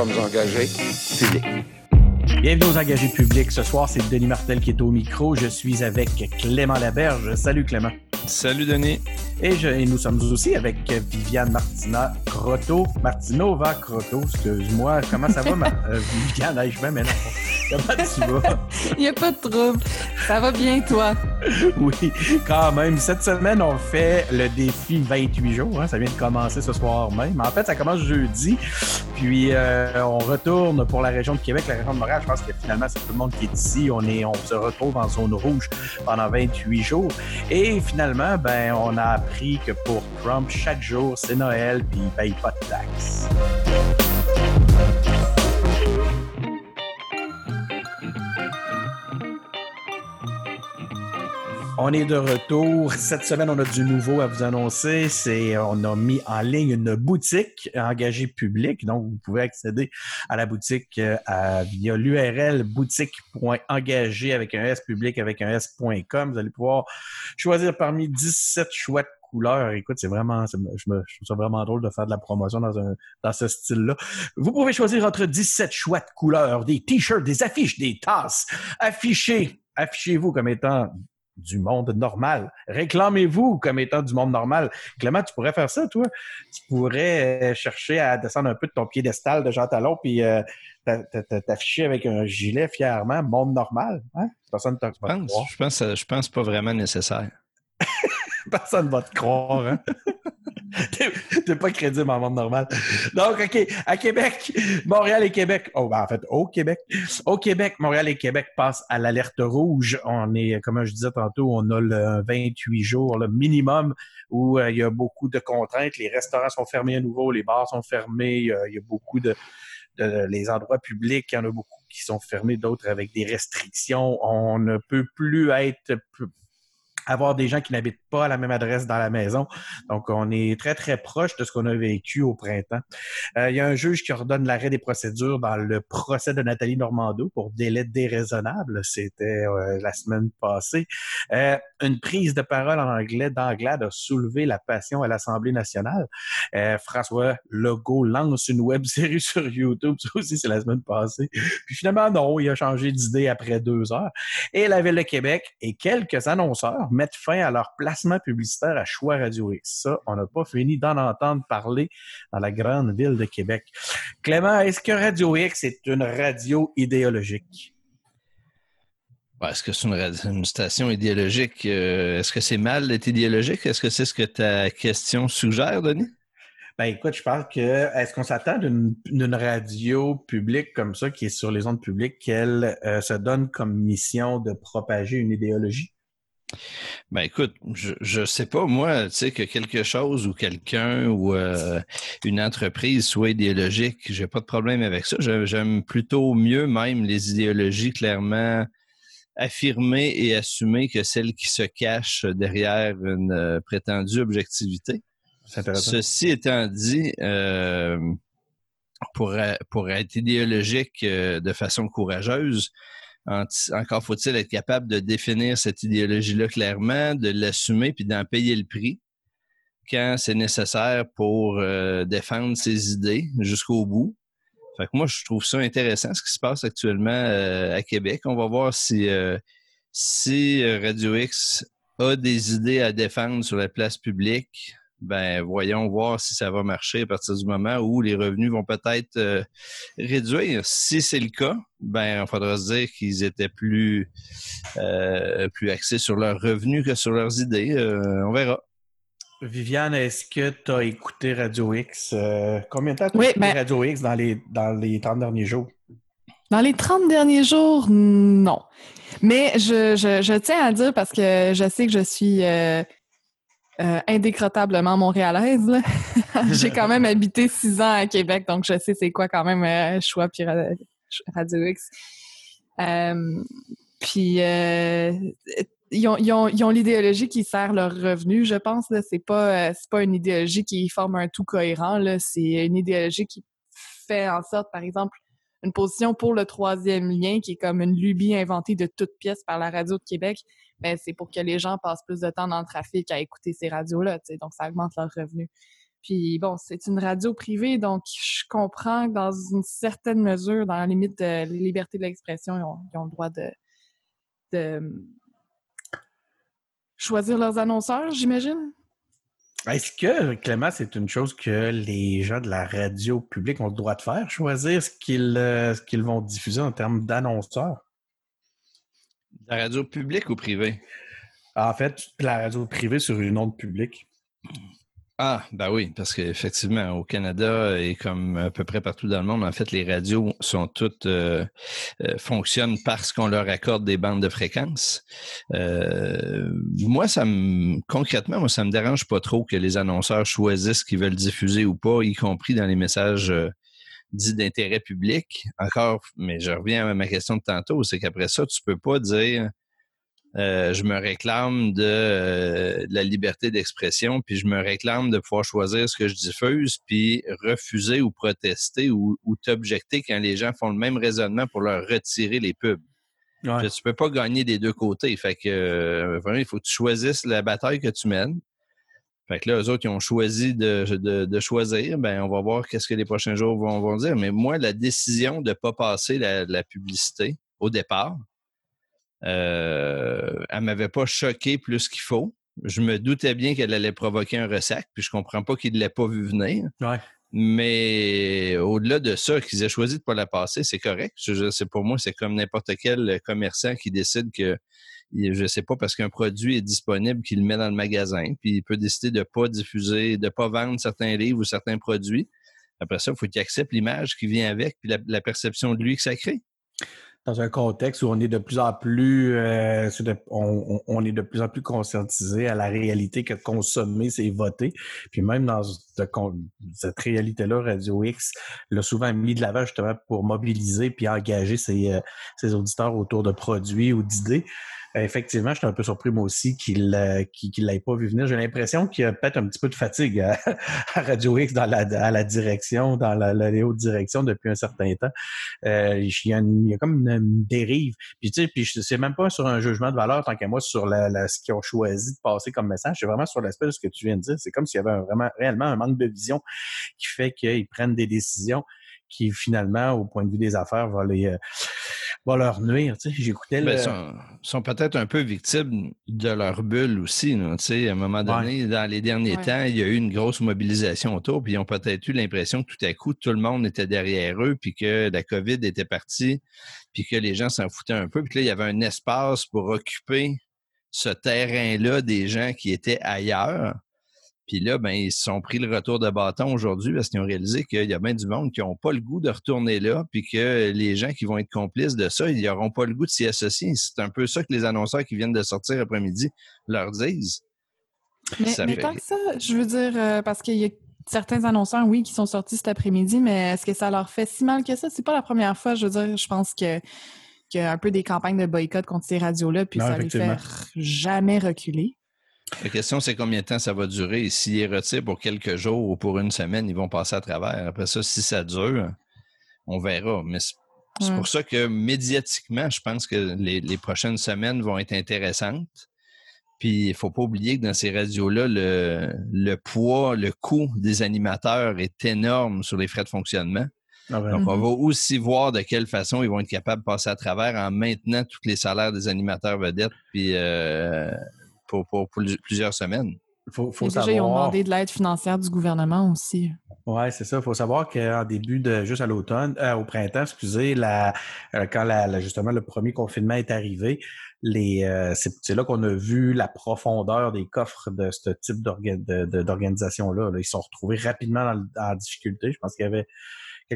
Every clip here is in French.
sommes engagés publics. Bienvenue aux engagés publics. Ce soir, c'est Denis Martel qui est au micro. Je suis avec Clément Laberge. Salut Clément. Salut Denis. Et, je, et nous sommes aussi avec Viviane Martina Croto. Martinova Croto, excuse-moi. Comment ça va, ma, euh, Viviane? je non. Comment tu vas? Il n'y a pas de trouble. Ça va bien, toi? oui, quand même. Cette semaine, on fait le défi 28 jours. Hein. Ça vient de commencer ce soir même. En fait, ça commence jeudi. Puis, euh, on retourne pour la région de Québec, la région de Montréal. Je pense que finalement, c'est tout le monde qui est ici. On, est, on se retrouve en zone rouge pendant 28 jours. Et finalement, ben, on a appris que pour Trump, chaque jour, c'est Noël, puis il paye pas de taxes. On est de retour. Cette semaine, on a du nouveau à vous annoncer. C'est, on a mis en ligne une boutique engagée publique. Donc, vous pouvez accéder à la boutique euh, via l'URL boutique.engagé avec un S public avec un S.com. Vous allez pouvoir choisir parmi 17 chouettes couleurs. Écoute, c'est vraiment, je, trouve ça vraiment drôle de faire de la promotion dans, un, dans ce style-là. Vous pouvez choisir entre 17 chouettes couleurs, des t-shirts, des affiches, des tasses. Affichez, affichez-vous comme étant du monde normal. Réclamez-vous comme étant du monde normal. Clément, tu pourrais faire ça, toi? Tu pourrais euh, chercher à descendre un peu de ton piédestal de Jean Talon puis euh, t'afficher avec un gilet fièrement, monde normal. Hein? Personne ne je pense, je pense, je pense pas vraiment nécessaire. Personne ne va te croire. Hein? T'es pas crédible en monde normal. Donc, OK, à Québec, Montréal et Québec, oh, ben, en fait, au Québec, au Québec, Montréal et Québec passent à l'alerte rouge. On est, comme je disais tantôt, on a le 28 jours, le minimum, où euh, il y a beaucoup de contraintes. Les restaurants sont fermés à nouveau, les bars sont fermés, il y a beaucoup de, de les endroits publics, il y en a beaucoup qui sont fermés, d'autres avec des restrictions. On ne peut plus être avoir des gens qui n'habitent pas à la même adresse dans la maison. Donc, on est très, très proche de ce qu'on a vécu au printemps. Euh, il y a un juge qui ordonne l'arrêt des procédures dans le procès de Nathalie Normando pour délai déraisonnable. C'était euh, la semaine passée. Euh, une prise de parole en anglais d'Anglade a soulevé la passion à l'Assemblée nationale. François Legault lance une web série sur YouTube. Ça aussi, c'est la semaine passée. Puis finalement, non, il a changé d'idée après deux heures. Et la Ville de Québec et quelques annonceurs mettre fin à leur placement publicitaire à Choix Radio X. Ça, on n'a pas fini d'en entendre parler dans la grande ville de Québec. Clément, est-ce que Radio X est une radio idéologique? Est-ce que c'est une, station idéologique? Euh, est-ce que c'est mal d'être idéologique? Est-ce que c'est ce que ta question suggère, Denis? Ben écoute, je parle que est-ce qu'on s'attend d'une radio publique comme ça, qui est sur les ondes publiques, qu'elle euh, se donne comme mission de propager une idéologie? Ben écoute, je, ne sais pas, moi, tu sais, que quelque chose ou quelqu'un ou euh, une entreprise soit idéologique, j'ai pas de problème avec ça. J'aime plutôt mieux même les idéologies clairement affirmées et assumées que celles qui se cachent derrière une euh, prétendue objectivité. Ceci étant dit, euh, pour, pour être idéologique de façon courageuse, encore faut-il être capable de définir cette idéologie-là clairement, de l'assumer puis d'en payer le prix quand c'est nécessaire pour euh, défendre ses idées jusqu'au bout. Fait que moi, je trouve ça intéressant ce qui se passe actuellement euh, à Québec. On va voir si, euh, si Radio X a des idées à défendre sur la place publique ben voyons voir si ça va marcher à partir du moment où les revenus vont peut-être euh, réduire. Si c'est le cas, ben il faudra se dire qu'ils étaient plus euh, plus axés sur leurs revenus que sur leurs idées. Euh, on verra. Viviane, est-ce que tu as écouté Radio X? combien de temps as oui, écouté ben Radio X dans les, dans les 30 derniers jours? Dans les 30 derniers jours, non. Mais je, je, je tiens à dire parce que je sais que je suis euh, indécrotablement montréalaise. J'ai quand même habité six ans à Québec, donc je sais c'est quoi quand même euh, choix puis Radio X. Euh, puis ils ont, l'idéologie qui sert leur revenu, je pense. C'est pas c'est pas une idéologie qui forme un tout cohérent. C'est une idéologie qui fait en sorte, par exemple, une position pour le troisième lien, qui est comme une lubie inventée de toutes pièces par la radio de Québec, ben, c'est pour que les gens passent plus de temps dans le trafic à écouter ces radios-là, donc ça augmente leurs revenus. Puis bon, c'est une radio privée, donc je comprends que dans une certaine mesure, dans la limite de la liberté de l'expression, ils ont, ils ont le droit de, de choisir leurs annonceurs, j'imagine? Est-ce que, Clément, c'est une chose que les gens de la radio publique ont le droit de faire, choisir ce qu'ils euh, vont diffuser en termes d'annonceurs? La radio publique ou privée? En fait, la radio privée sur une onde publique. Ah, ben oui, parce qu'effectivement, au Canada et comme à peu près partout dans le monde, en fait, les radios sont toutes euh, euh, fonctionnent parce qu'on leur accorde des bandes de fréquences. Euh, moi, ça me concrètement, moi, ça me dérange pas trop que les annonceurs choisissent ce qu'ils veulent diffuser ou pas, y compris dans les messages dits d'intérêt public. Encore, mais je reviens à ma question de tantôt, c'est qu'après ça, tu peux pas dire euh, je me réclame de, euh, de la liberté d'expression, puis je me réclame de pouvoir choisir ce que je diffuse, puis refuser ou protester ou, ou t'objecter quand les gens font le même raisonnement pour leur retirer les pubs. Ouais. Tu peux pas gagner des deux côtés. Fait que euh, vraiment, il faut que tu choisisses la bataille que tu mènes. Fait que là, eux autres, ils ont choisi de, de, de choisir. Ben, on va voir qu'est-ce que les prochains jours vont, vont dire. Mais moi, la décision de pas passer la, la publicité au départ, euh, elle m'avait pas choqué plus qu'il faut. Je me doutais bien qu'elle allait provoquer un ressac, puis je comprends pas qu'il ne l'ait pas vu venir. Ouais. Mais au-delà de ça, qu'ils aient choisi de pas la passer, c'est correct. Je, pour moi, c'est comme n'importe quel commerçant qui décide que je sais pas parce qu'un produit est disponible qu'il le met dans le magasin, puis il peut décider de pas diffuser, de pas vendre certains livres ou certains produits. Après ça, il faut qu'il accepte l'image qui vient avec, puis la, la perception de lui que ça crée. Dans un contexte où on est de plus en plus, euh, on, est de plus en plus conscientisé à la réalité que consommer, c'est voter. Puis même dans cette réalité-là, Radio X l'a souvent mis de l'avant justement pour mobiliser puis engager ses, euh, ses auditeurs autour de produits ou d'idées. Euh, Effectivement, j'étais un peu surpris moi aussi qu'il euh, qu'il qu'il l'ait pas vu venir. J'ai l'impression qu'il y a peut-être un petit peu de fatigue à, à Radio X dans la, à la direction, dans la, la haute direction depuis un certain temps. Euh, il, y a une- il y a comme une, dérive. Puis tu sais, puis c'est même pas sur un jugement de valeur tant qu'à moi sur la, la- ce qu'ils ont choisi de passer comme message. C'est vraiment sur l'aspect de ce que tu viens de dire. C'est comme s'il y avait un- vraiment réellement un manque de vision qui fait qu'ils prennent des décisions qui finalement, au point de vue des affaires, va les euh, va leur nuire. Tu sais, j'écoutais Ben, le. sont, sont peut-être un peu victimes de leur bulle aussi. là. Tu sais, à un moment donné, dans les derniers Ouais. temps, il y a eu une grosse mobilisation autour, puis ils ont peut-être eu l'impression que tout à coup, tout le monde était derrière eux, puis que la COVID était partie, puis que les gens s'en foutaient un peu, puis que là, il y avait un espace pour occuper ce terrain-là des gens qui étaient ailleurs. Puis là, ben, ils se sont pris le retour de bâton aujourd'hui parce qu'ils ont réalisé qu'il y a bien du monde qui n'ont pas le goût de retourner là, puis que les gens qui vont être complices de ça, ils n'auront pas le goût de s'y associer. C'est un peu ça que les annonceurs qui viennent de sortir après-midi leur disent. Mais, Ça mais fait- tant que ça, je veux dire, euh, parce qu'il y a certains annonceurs, oui, qui sont sortis cet après-midi, mais est-ce que ça leur fait si mal que ça? C'est pas la première fois, je veux dire, je pense que qu'il y a un peu des campagnes de boycott contre ces radios-là, puis Non, ça les fait jamais reculer. La question, c'est combien de temps ça va durer? Et S'ils les retirent pour quelques jours ou pour une semaine, ils vont passer à travers. Après ça, si ça dure, on verra. Mais c'est pour ça que médiatiquement, je pense que les, les prochaines semaines vont être intéressantes. Puis il faut pas oublier que dans ces radios-là, le, le poids, le coût des animateurs est énorme sur les frais de fonctionnement. Ah ben, Donc, on Mhm. va aussi voir de quelle façon ils vont être capables de passer à travers en maintenant tous les salaires des animateurs vedettes puis euh, pour, pour- pour plusieurs semaines. faut, faut Et déjà, savoir. ils ont demandé de l'aide financière du gouvernement aussi. Ouais, c'est ça. Il faut savoir qu'en début de juste à l'automne, euh, au printemps, excusez, la, euh, quand la, la- justement le premier confinement est arrivé, les euh, c'est c'est là qu'on a vu la profondeur des coffres de ce type d'orga- de- de- d'organisation-là. là. Ils se sont retrouvés rapidement en difficulté. Je pense qu'il y avait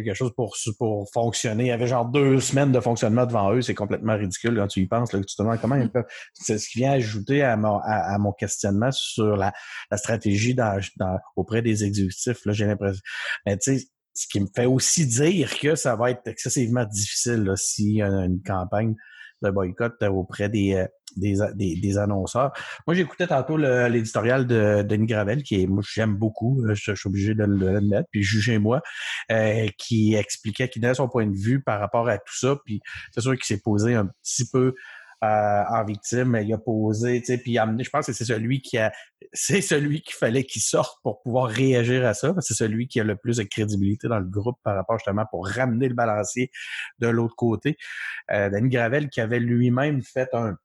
quelque chose pour, pour fonctionner. Il y avait genre deux semaines de fonctionnement devant eux. C'est complètement ridicule quand tu y penses. Là, que tu te demandes comment ils peuvent. C'est ce qui vient ajouter à mon, à, à mon questionnement sur la, la stratégie dans, dans- auprès des exécutifs. Là, j'ai l'impression. Mais tu sais, ce qui me fait aussi dire que ça va être excessivement difficile s'il y a une campagne de boycott euh, auprès des, euh, des, des, des annonceurs. Moi, j'écoutais tantôt l'éditorial de Denis Gravel, qui est, moi, j'aime beaucoup, euh, je, je suis obligé de le- l'admettre, puis jugez-moi, euh, qui expliquait, qui donnait son point de vue par rapport à tout ça, puis c'est sûr qu'il s'est posé un petit peu en victime. Il a posé, tu sais, puis amené, je pense que c'est celui qui a, c'est celui qu'il fallait qu'il sorte pour pouvoir réagir à ça, c'est celui qui a le plus de crédibilité dans le groupe par rapport justement pour ramener le balancier de l'autre côté. Euh, Danny Gravel qui avait lui-même fait un,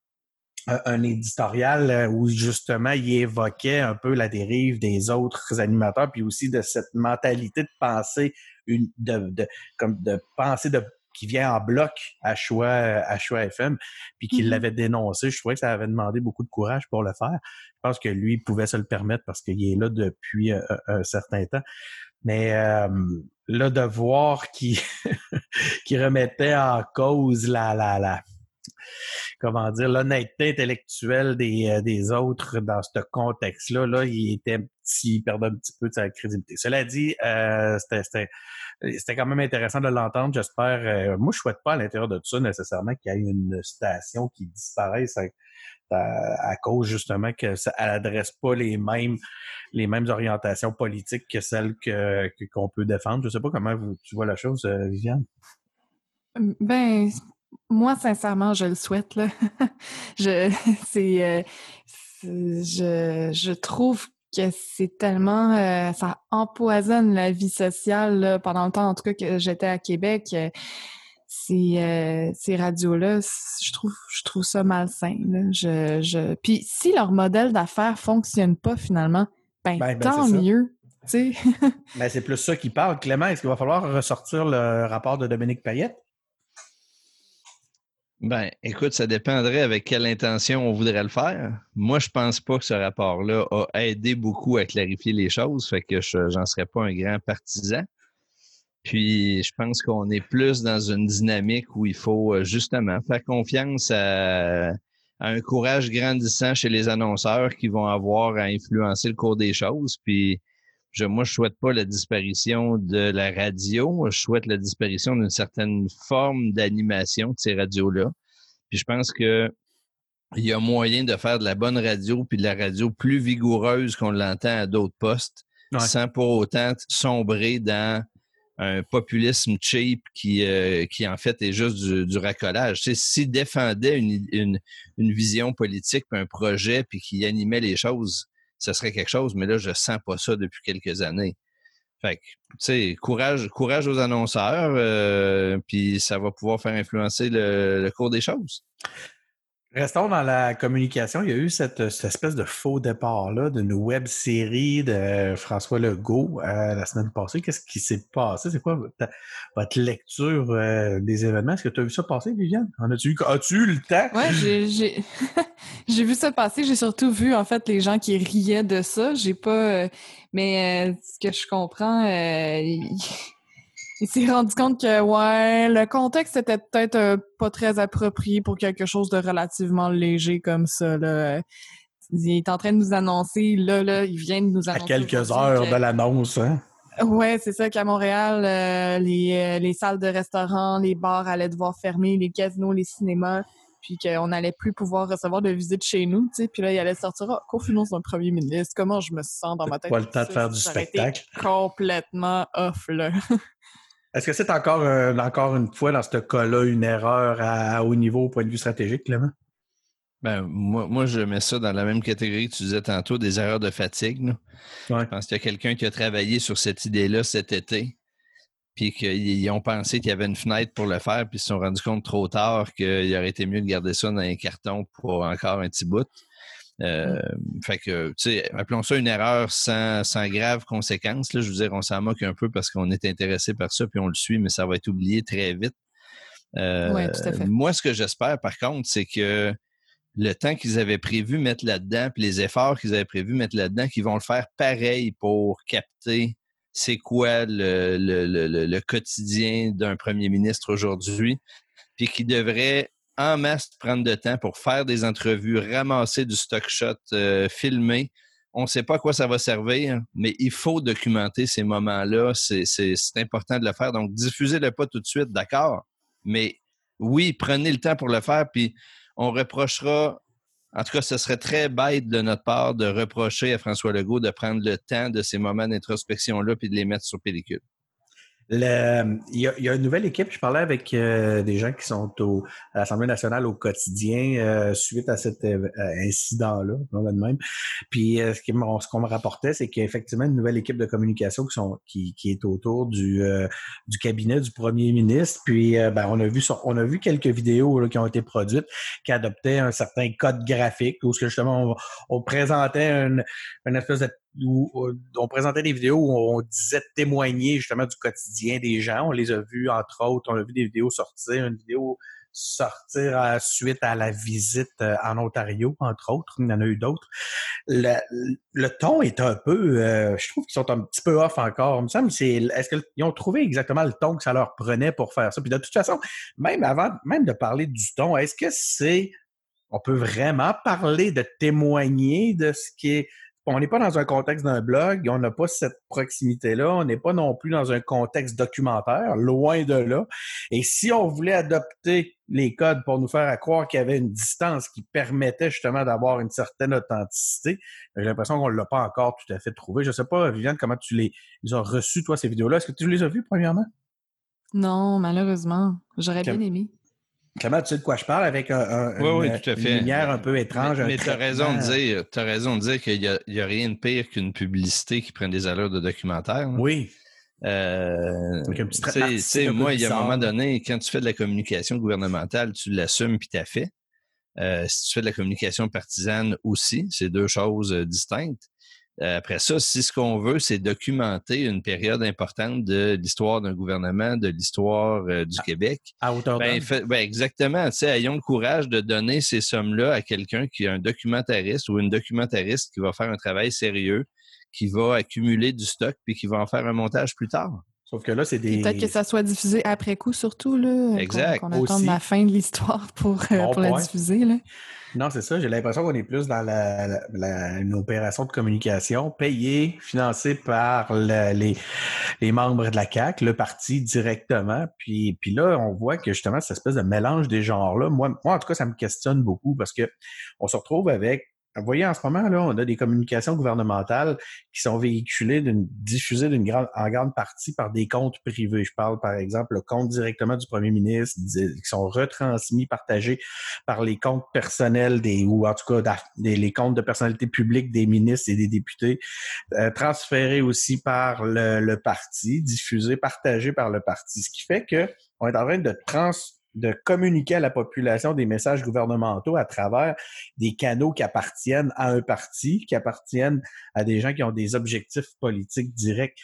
un éditorial euh, où justement il évoquait un peu la dérive des autres animateurs, puis aussi de cette mentalité de penser une, de, de, comme de penser de qui vient en bloc à choix à choix FM, puis qu'il mm-hmm. l'avait dénoncé. Je trouvais que ça avait demandé beaucoup de courage pour le faire. Je pense que lui pouvait se le permettre parce qu'il est là depuis euh, un, certain temps. Mais euh, là, de voir qu'il remettait en cause la, la, la, comment dire, l'honnêteté intellectuelle des, euh, des autres dans ce contexte-là, là, il était petit, perdait un petit peu de sa crédibilité. Cela dit, euh, c'était quand même intéressant de l'entendre. J'espère. Euh, moi, je souhaite pas à l'intérieur de tout ça nécessairement qu'il y ait une station qui disparaisse à, cause justement que ça n'adresse pas les mêmes les mêmes orientations politiques que celles que qu'on peut défendre. Je sais pas comment tu vois la chose, Viviane? Ben, moi, sincèrement, je le souhaite. Là. je, c'est, euh, je, je trouve que c'est tellement, euh, ça empoisonne la vie sociale là, pendant le temps, en tout cas que j'étais à Québec. Euh, ces, ces radios-là, je trouve, je trouve ça malsain. Là. Je, je... Puis si leur modèle d'affaires fonctionne pas finalement, ben, ben, ben tant mieux. Mais ben, c'est plus ça qui parle. Clément, est-ce qu'il va falloir ressortir le rapport de Dominique Payette? Ben, écoute, ça dépendrait avec quelle intention on voudrait le faire. Moi, je pense pas que ce rapport-là a aidé beaucoup à clarifier les choses, fait que je j'en serais pas un grand partisan. Puis, je pense qu'on est plus dans une dynamique où il faut euh, justement faire confiance à, un courage grandissant chez les annonceurs qui vont avoir à influencer le cours des choses. Puis, je, moi, je souhaite pas la disparition de la radio. Je souhaite la disparition d'une certaine forme d'animation de ces radios-là. Puis je pense que il y a moyen de faire de la bonne radio puis de la radio plus vigoureuse qu'on l'entend à d'autres postes, sans pour autant sombrer dans un populisme cheap qui, euh, qui en fait est juste du, racolage. Tu sais, s'il défendait une, une, une, vision politique, puis un projet, puis qui animait les choses, ce serait quelque chose, mais là, je sens pas ça depuis quelques années. Fait que, tu sais, courage, courage aux annonceurs, euh, puis ça va pouvoir faire influencer le cours des choses. Restons dans la communication. Il y a eu cette, espèce de faux départ-là d'une web série de François Legault euh, la semaine passée. Qu'est-ce qui s'est passé? C'est quoi votre, lecture euh, des événements? Est-ce que tu as vu ça passer, Viviane? En as-tu eu, as-tu eu le temps? Oui, j'ai, j'ai vu ça passer. J'ai surtout vu, en fait, les gens qui riaient de ça. J'ai pas... Euh, mais ce que je comprends il s'est rendu compte que ouais, le contexte était peut-être euh, pas très approprié pour quelque chose de relativement léger comme ça. Là. Il est en train de nous annoncer, là, là, il vient de nous annoncer. À quelques heures de l'annonce, hein? Ouais, c'est ça qu'à Montréal, euh, les, euh, les salles de restaurants, les bars allaient devoir fermer, les casinos, les cinémas, puis qu'on n'allait plus pouvoir recevoir de visites chez nous, tu sais. Puis là, il allait sortir, oh, confiance d'un premier ministre, comment je me sens dans ma tête? Pas le temps de faire du spectacle. Complètement off, là. Est-ce que c'est encore, euh, encore une fois dans ce cas-là une erreur à, haut niveau au point de vue stratégique, Clément? Ben, moi, moi, je mets ça dans la même catégorie que tu disais tantôt, des erreurs de fatigue. Je pense qu'il y a quelqu'un qui a travaillé sur cette idée-là cet été, puis qu'ils ont pensé qu'il y avait une fenêtre pour le faire, puis ils se sont rendus compte trop tard qu'il aurait été mieux de garder ça dans un carton pour encore un petit bout. Euh, fait que, tu sais, appelons ça une erreur sans, sans grave conséquence. Là. Je veux dire, on s'en moque un peu parce qu'on est intéressé par ça, puis on le suit, mais ça va être oublié très vite. Euh, moi, ce que j'espère, par contre, c'est que le temps qu'ils avaient prévu mettre là-dedans, puis les efforts qu'ils avaient prévu mettre là-dedans, qu'ils vont le faire pareil pour capter c'est quoi le, le, le, le quotidien d'un premier ministre aujourd'hui, puis qu'ils devraient en masse prendre de temps pour faire des entrevues, ramasser du stock shot, euh, filmer. On ne sait pas à quoi ça va servir, mais il faut documenter ces moments-là. C'est important de le faire. Donc, diffusez-le pas tout de suite, d'accord? Mais oui, prenez le temps pour le faire, puis on reprochera. En tout cas, ce serait très bête de notre part de reprocher à François Legault de prendre le temps de ces moments d'introspection-là puis de les mettre sur pellicule. Le- il, y a, il y a une nouvelle équipe. Je parlais avec euh, des gens qui sont au, à l'Assemblée nationale au quotidien euh, suite à cet euh, incident-là, va de même. Puis euh, ce qui m'ont- ce qu'on me rapportait, c'est qu'il y a effectivement une nouvelle équipe de communication qui, sont, qui, qui est autour du, euh, du cabinet du premier ministre. Puis ben, on a vu on a vu quelques vidéos là, qui ont été produites qui adoptaient un certain code graphique où justement on, on présentait une, une espèce de où on présentait des vidéos où on disait témoigner justement du quotidien des gens. On les a vus, entre autres, on a vu des vidéos sortir, une vidéo sortir suite à la visite euh, en Ontario, entre autres. Il y en a eu d'autres. Le, le ton est un peu, euh, je trouve qu'ils sont un petit peu off encore. Il me semble, c'est, est-ce qu'ils ont trouvé exactement le ton que ça leur prenait pour faire ça? Puis de toute façon, même avant, même de parler du ton, est-ce que c'est, on peut vraiment parler de témoigner de ce qui est on n'est pas dans un contexte d'un blog, on n'a pas cette proximité-là, on n'est pas non plus dans un contexte documentaire, loin de là. Et si on voulait adopter les codes pour nous faire croire qu'il y avait une distance qui permettait justement d'avoir une certaine authenticité, j'ai l'impression qu'on ne l'a pas encore tout à fait trouvé. Je ne sais pas, Viviane, comment tu les, les as reçus, toi, ces vidéos-là? Est-ce que tu les as vues, premièrement? Non, malheureusement. J'aurais bien aimé. Comment tu sais de quoi je parle? Avec un, un- Oui, oui, une, tout à une fait. lumière un peu étrange? Mais, tu as raison de dire, raison de dire qu'il y a, a rien de pire qu'une publicité qui prend des allures de documentaire. là. Oui. Euh, sais- moi, il y a un moment donné, quand tu fais de la communication gouvernementale, tu l'assumes puis t'as fait. Euh, si tu fais de la communication partisane aussi, c'est deux choses euh, distinctes. Euh, après ça, si ce qu'on veut, c'est documenter une période importante de l'histoire d'un gouvernement, de l'histoire euh, du Québec, À hauteur ben, fait- ben, exactement. Tu sais, ayons le courage de donner ces sommes-là à quelqu'un qui est un documentariste ou une documentariste qui va faire un travail sérieux, qui va accumuler du stock puis qui va en faire un montage plus tard. Sauf que là, c'est des... Peut-être que ça soit diffusé après coup, surtout, là. Exact. Qu'on attende la fin de l'histoire pour, euh, Bon pour la diffuser, là. Non, c'est ça. J'ai l'impression qu'on est plus dans la, la- la- une opération de communication payée, financée par le- les, les membres de la CAC, le parti directement. Puis, puis là, on voit que justement, cette espèce de mélange des genres-là, moi, moi, en tout cas, ça me questionne beaucoup parce que on se retrouve avec vous voyez, en ce moment, là, on a des communications gouvernementales qui sont véhiculées, diffusées d'une grande, en grande partie par des comptes privés. Je parle, par exemple, le compte directement du premier ministre, qui sont retransmis, partagés par les comptes personnels des, ou en tout cas les comptes de personnalités publiques des ministres et des députés, euh, transférés aussi par le, le parti, diffusés, partagés par le parti. Ce qui fait que on est en train de trans de communiquer à la population des messages gouvernementaux à travers des canaux qui appartiennent à un parti, qui appartiennent à des gens qui ont des objectifs politiques directs.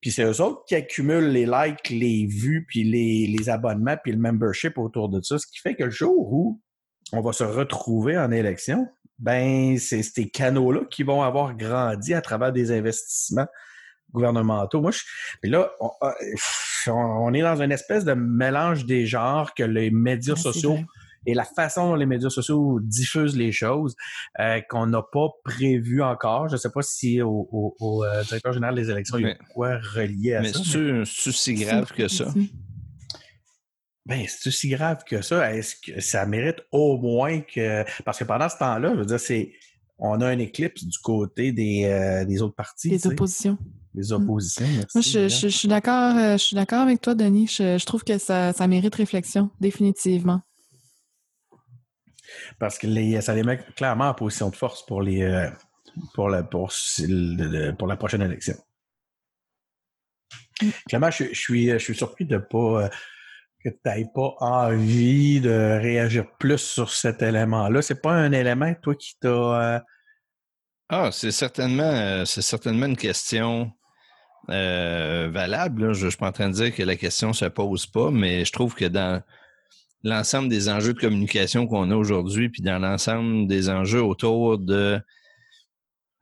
Puis c'est eux autres qui accumulent les likes, les vues, puis les, abonnements, puis le membership autour de ça. Ce qui fait que le jour où on va se retrouver en élection, ben c'est ces canaux-là qui vont avoir grandi à travers des investissements gouvernementaux. Moi, je, puis là, on, on est dans une espèce de mélange des genres que les médias c'est sociaux et la façon dont les médias sociaux diffusent les choses euh, qu'on n'a pas prévu encore. Je ne sais pas si au, au- au, euh, directeur général des élections, il y a Mais- quoi relié à Mais ça. c'est-tu c'est-tu si grave que ça? Ben, c'est aussi grave que ça? Est-ce que ça mérite au moins que. Parce que pendant ce temps-là, je veux dire, c'est. On a un éclipse du côté des, euh, des autres partis. Sais, oppositions. Des oppositions. merci, Moi, je, Viviane. je- je suis d'accord, euh, je suis d'accord avec toi, Denis. Je, je trouve que ça, ça mérite réflexion, définitivement. Parce que les, ça les met clairement en position de force pour les euh, pour la pour, la prochaine élection. Mm. Clairement, je, je suis je suis surpris de pas euh, que tu n'aies pas envie de réagir plus sur cet élément-là. C'est pas un élément, toi, qui t'a. euh, Ah, c'est certainement, c'est certainement une question euh, valable. Je ne suis pas en train de dire que la question ne se pose pas, mais je trouve que dans l'ensemble des enjeux de communication qu'on a aujourd'hui, puis dans l'ensemble des enjeux autour de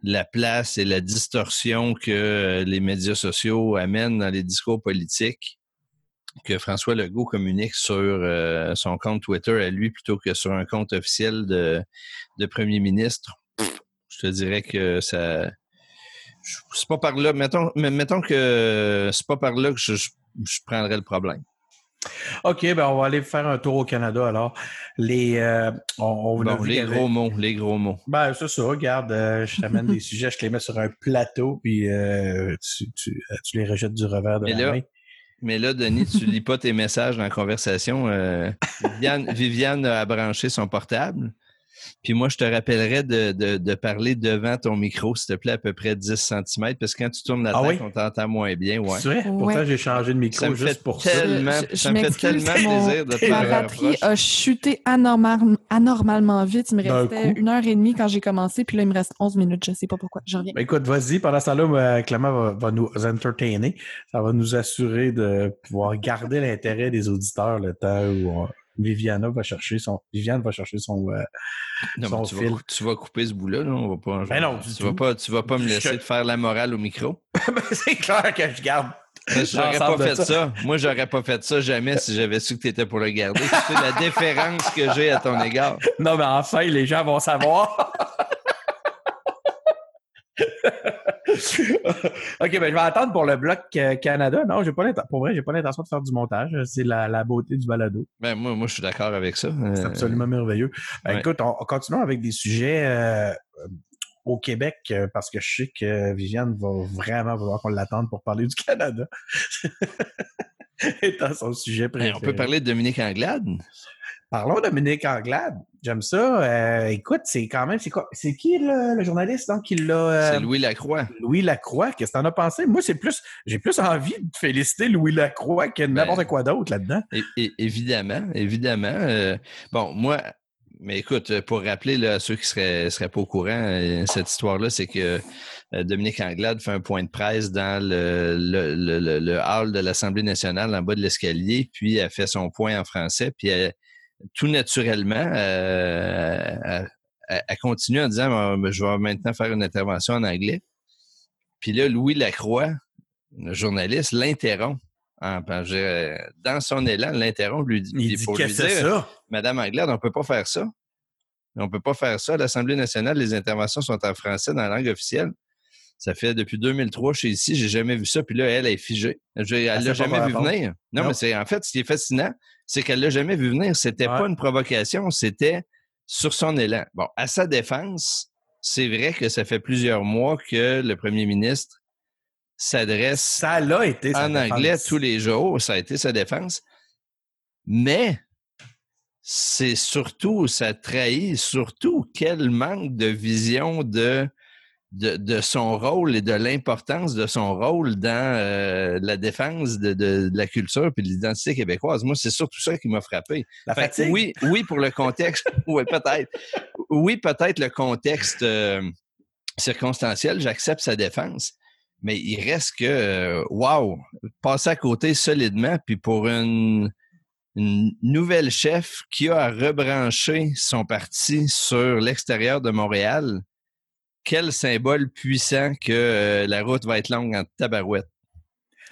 la place et la distorsion que euh, les médias sociaux amènent dans les discours politiques, que François Legault communique sur euh, son compte Twitter à lui plutôt que sur un compte officiel de premier ministre, je te dirais que ça. C'est pas par là. Mettons, mais mettons que c'est pas par là que je, je- je prendrais le problème. OK, ben on va aller faire un tour au Canada alors. Les, euh, on, on a Bon, vu les gros mots, les gros mots. Ben, c'est ça, regarde, euh, je t'amène des sujets, je te les mets sur un plateau, puis euh, tu, tu, tu les rejettes du revers de Mais la là, main. mais là, Denis, tu lis pas tes messages dans la conversation. Viviane, Viviane a branché son portable. Puis moi, je te rappellerai de, de, de, parler devant ton micro, s'il te plaît, à peu près 10 cm, parce que quand tu tournes la Ah tête, oui? on t'entend moins bien. Ouais. C'est vrai? Ouais. Pourtant, j'ai changé de micro Ça me juste fait pour ça. tellement, Je- je ça me fait tellement mon- plaisir de te Ma batterie a chuté anormal- anormalement vite. Il me restait une heure et demie quand j'ai commencé, puis là, il me reste 11 minutes. Je sais pas pourquoi. Je reviens. Ben, écoute, vas-y. Pendant ce temps-là, Clément va, va nous entertainer. Ça va nous assurer de pouvoir garder l'intérêt des auditeurs le temps où euh, Viviana va chercher son. Viviane va chercher son. euh, Non, son mais tu, fil. vas, tu vas couper ce bout-là, là. On va pas. Ben non, tu vas pas, tu vas pas me Je- laisser te faire la morale au micro. Ben, c'est clair que je garde. J'aurais pas fait ça. ça. Moi, j'aurais pas fait ça jamais si j'avais su que tu étais pour le garder. Sais la déférence que j'ai à ton égard. Non, mais enfin, les gens vont savoir. OK, ben je vais attendre pour le bloc euh, Canada. Non, j'ai pas pour vrai, j'ai pas l'intention de faire du montage. C'est la, la beauté du balado. Ben, moi, moi, je suis d'accord avec ça. C'est Euh, absolument merveilleux. Ben, ouais. Écoute, on, on continuons avec des sujets euh, au Québec parce que je sais que Viviane va vraiment vouloir qu'on l'attende pour parler du Canada. Étant son sujet ben, préféré. on peut parler de Dominique Anglade? Parlons de Dominique Anglade. J'aime ça. Euh, écoute, c'est quand même, c'est quoi? C'est qui le, le journaliste donc qui l'a. euh, C'est Louis Lacroix. Louis Lacroix. Qu'est-ce que t'en as pensé? Moi, c'est plus, j'ai plus envie de féliciter Louis Lacroix que Ben, n'importe quoi d'autre là-dedans. É- é- évidemment, évidemment. euh, bon, moi, mais écoute, pour rappeler là, à ceux qui seraient, seraient pas au courant, cette histoire-là, c'est que Dominique Anglade fait un point de presse dans le, le, le, le- le hall de l'Assemblée nationale en bas de l'escalier, puis elle fait son point en français, puis elle- tout naturellement, euh, continue en disant Ah, Je vais maintenant faire une intervention en anglais. Puis là, Louis Lacroix, le journaliste, l'interrompt. En- dans son élan, l'interrompt, lui dit, Il dit pour lui c'est dire, ça? Madame Anglade, on peut pas faire ça. On peut pas faire ça. À l'Assemblée nationale, les interventions sont en français dans la langue officielle. Ça fait depuis 2003 chez ici, j'ai jamais vu ça. Puis là, elle est figée. Je- Elle sait l'a jamais vu venir. Non, Non. mais c'est en fait ce qui est fascinant, c'est qu'elle l'a jamais vu venir. C'était Ouais. pas une provocation, c'était sur son élan. Bon, à sa défense, c'est vrai que ça fait plusieurs mois que le premier ministre s'adresse Ça l'a été. en défense. anglais tous les jours. Ça a été sa défense. Mais c'est surtout, ça trahit surtout quel manque de vision de, de, de son rôle et de l'importance de son rôle dans euh, la défense de, de- de la culture et de l'identité québécoise. Moi, c'est surtout ça qui m'a frappé. La Fait que fatigue. oui, oui, pour le contexte. oui, peut-être. Oui, peut-être le contexte euh, circonstanciel, j'accepte sa défense. Mais il reste que, euh, wow, passer à côté solidement, puis pour une, une nouvelle chef qui a à rebrancher son parti sur l'extérieur de Montréal, quel symbole puissant que euh, la route va être longue en tabarouette?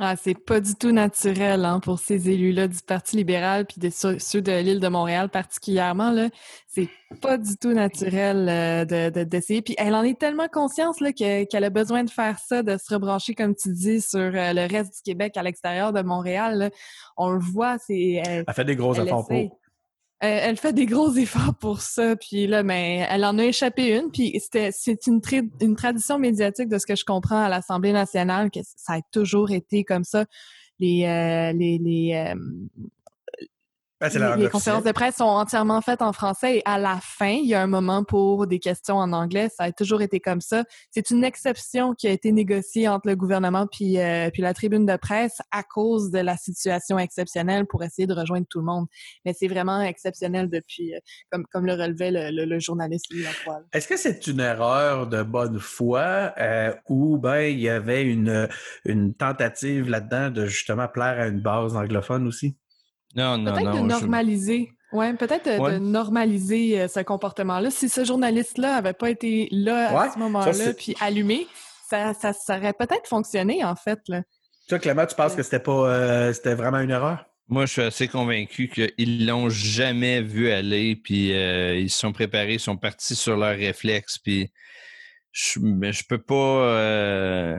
Ah, c'est pas du tout naturel hein, pour ces élus-là du Parti libéral puis de ceux, ceux de l'île de Montréal particulièrement. Là, c'est pas du tout naturel euh, de, de- d'essayer. Puis elle en est tellement consciente là, que- qu'elle a besoin de faire ça, de se rebrancher, comme tu dis, sur euh, le reste du Québec à l'extérieur de Montréal. là. On le voit, c'est elle, Elle fait des gros elle efforts essaye. pour. Euh, elle fait des gros efforts pour ça, puis là, mais elle en a échappé une, puis c'était c'est une, tra- une tradition médiatique de ce que je comprends à l'Assemblée nationale que ça a toujours été comme ça. Les euh, les les, euh, Ben, la les- conférences de presse sont entièrement faites en français et à la fin, il y a un moment pour des questions en anglais. Ça a toujours été comme ça. C'est une exception qui a été négociée entre le gouvernement puis, euh, puis la tribune de presse à cause de la situation exceptionnelle pour essayer de rejoindre tout le monde. Mais c'est vraiment exceptionnel depuis, euh, comme, comme le relevait le, le- le journaliste Louis Lacroix. Est-ce que c'est une erreur de bonne foi euh, ou ben il y avait une, une tentative là-dedans de justement plaire à une base anglophone aussi? Non, non, Peut-être non. de je- normaliser. Ouais, peut-être de, Ouais. de normaliser euh, ce comportement-là. Si ce journaliste-là avait pas été là Ouais, à ce moment-là, puis allumé, ça, ça, ça aurait peut-être fonctionné en fait. Là. Toi, Clément, tu penses que c'était pas euh, c'était vraiment une erreur? Moi, je suis assez convaincu qu'ils l'ont jamais vu aller, puis euh, ils se sont préparés, ils sont partis sur leurs réflexes, puis je, mais je peux pas. euh,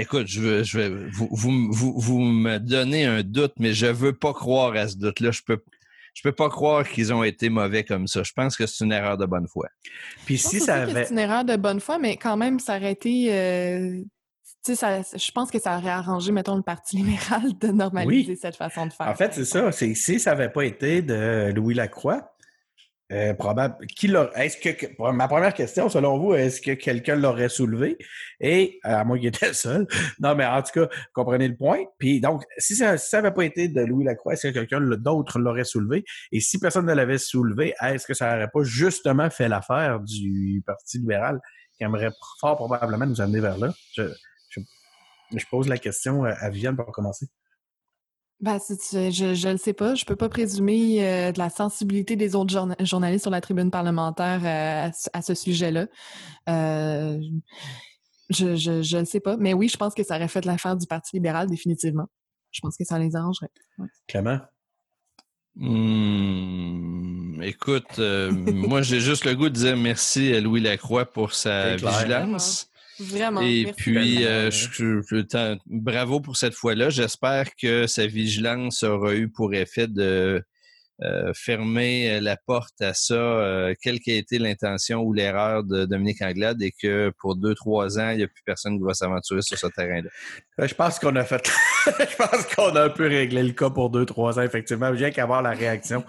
Écoute, je veux, je veux, vous, vous, vous, vous me donnez un doute, mais je veux pas croire à ce doute-là. Je peux, je peux pas croire qu'ils ont été mauvais comme ça. Je pense que c'est une erreur de bonne foi. Puis Je pense si aussi ça que avait. c'est une erreur de bonne foi, mais quand même, ça aurait été, euh, tu sais, ça- je pense que ça aurait arrangé, mettons, le Parti libéral de normaliser Oui. cette façon de faire. En fait, c'est ça. Si ça n'avait pas été de Louis Lacroix, euh, probable. Qui Est-ce que ma première question, selon vous, est-ce que quelqu'un l'aurait soulevé? Et à moins qu'il était seul. Non, mais en tout cas, comprenez le point. Puis donc, si ça si ça n'avait pas été de Louis Lacroix, est-ce que quelqu'un d'autre l'aurait soulevé? Et si personne ne l'avait soulevé, est-ce que ça n'aurait pas justement fait l'affaire du Parti libéral qui aimerait fort probablement nous amener vers là? Je, je, je pose la question à Viviane pour commencer. Ben, tu- je, je le sais pas. Je peux pas présumer euh, de la sensibilité des autres journa- journalistes sur la tribune parlementaire euh, à, ce- à ce sujet-là. Euh, je, je, je le sais pas. Mais oui, je pense que ça aurait fait l'affaire du Parti libéral, définitivement. Je pense que ça les arrangerait. Clément? Hmm, écoute, euh, moi, j'ai juste le goût de dire merci à Louis Lacroix pour sa vigilance. Vraiment. Et merci. puis, euh, je, je- bravo pour cette fois-là. J'espère que sa vigilance aura eu pour effet de euh, fermer la porte à ça, euh, quelle qu'ait été l'intention ou l'erreur de Dominique Anglade, et que pour deux, trois ans, il n'y a plus personne qui va s'aventurer sur ce terrain-là. Euh, Je pense qu'on a fait. je pense qu'on a un peu réglé le cas pour deux, trois ans, effectivement. J'ai qu'à voir la réaction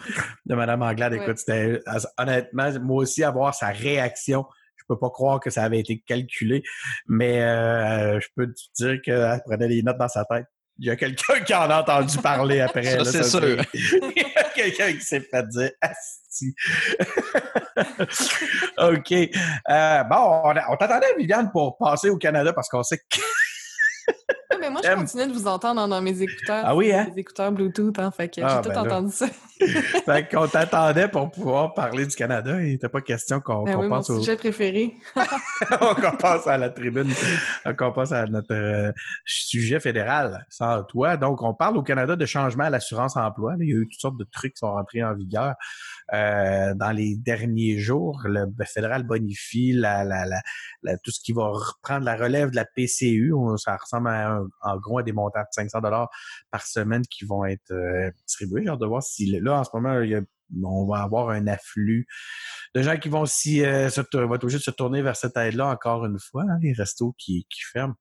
de Mme Anglade. Ouais. Écoute, c'était honnêtement, moi aussi, avoir sa réaction. Je peux pas croire que ça avait été calculé, mais euh, je peux te dire qu'elle prenait les notes dans sa tête. Il y a quelqu'un qui en a entendu parler après. Ça, c'est sûr. Il y a quelqu'un qui s'est fait dire Asti. OK. Euh, bon, on, on t'attendait, Viviane, pour passer au Canada parce qu'on sait que. Ah, mais moi, je continue de vous entendre dans mes écouteurs. Ah oui, hein? Mes écouteurs Bluetooth, hein. Fait que Ah, j'ai tout ben là. entendu ça. Fait qu'on t'attendait pour pouvoir parler du Canada. Il n'était pas question qu'on Ben oui, mon passe au- sujet préféré. qu'on passe à la tribune, qu'on passe à notre euh, sujet fédéral sans toi. Donc, on parle au Canada de changement à l'assurance-emploi. Il y a eu toutes sortes de trucs qui sont rentrés en vigueur euh, dans les derniers jours. Le fédéral bonifie la, la, la, la- tout ce qui va reprendre la relève de la PCU. Ça ressemble à un- en gros à des montants de 500 dollars par semaine qui vont être euh, distribués. J'ai de voir si là, en ce moment, il y a- on va avoir un afflux de gens qui vont s'y euh, se être de se tourner vers cette aide-là encore une fois, hein, les restos qui, qui ferment.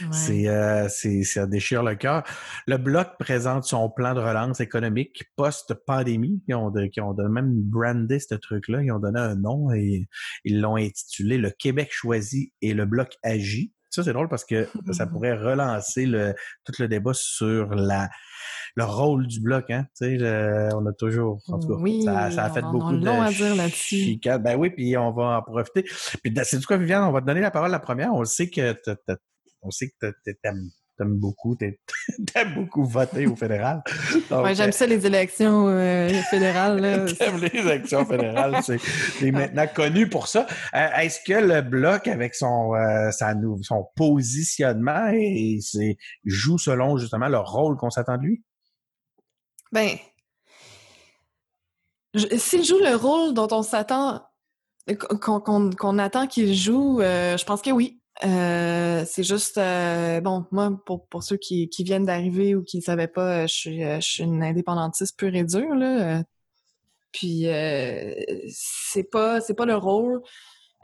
Ouais. C'est, euh, c'est, ça déchire le cœur. Le Bloc présente son plan de relance économique post-pandémie. Ils ont, de- qui ont de même brandé ce truc-là. Ils ont donné un nom et ils l'ont intitulé Le Québec choisi et le Bloc agit. Ça, c'est drôle parce que ça pourrait relancer le, tout le débat sur la, le rôle du bloc, hein. Tu sais, le- on a toujours, en tout cas, Oui, ça, ça a fait on beaucoup de long à dire là-dessus. Ben oui, puis on va en profiter. Puis c'est du quoi, Viviane, on va te donner la parole la première. On sait que t'as- on sait que t'aimes t'aimes beaucoup, t'aimes beaucoup voter au fédéral. Ouais, j'aime ça, les élections euh, fédérales. là. T'aimes les élections fédérales, c'est maintenant connu pour ça. Euh, Est-ce que le bloc, avec son euh, sa son positionnement, et, et c'est- joue selon justement le rôle qu'on s'attend de lui? Ben, s'il joue le rôle dont on s'attend, qu'on attend qu'il joue, euh, je pense que oui. Euh, c'est juste, euh, bon, moi, pour, pour ceux qui, qui viennent d'arriver ou qui ne savaient pas, euh, je suis, euh, je suis une indépendantiste pure et dure, là. Puis, euh, c'est pas, c'est pas le rôle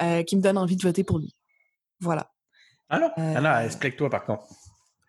euh, qui me donne envie de voter pour lui. Voilà. Ah non, ah non explique-toi par contre.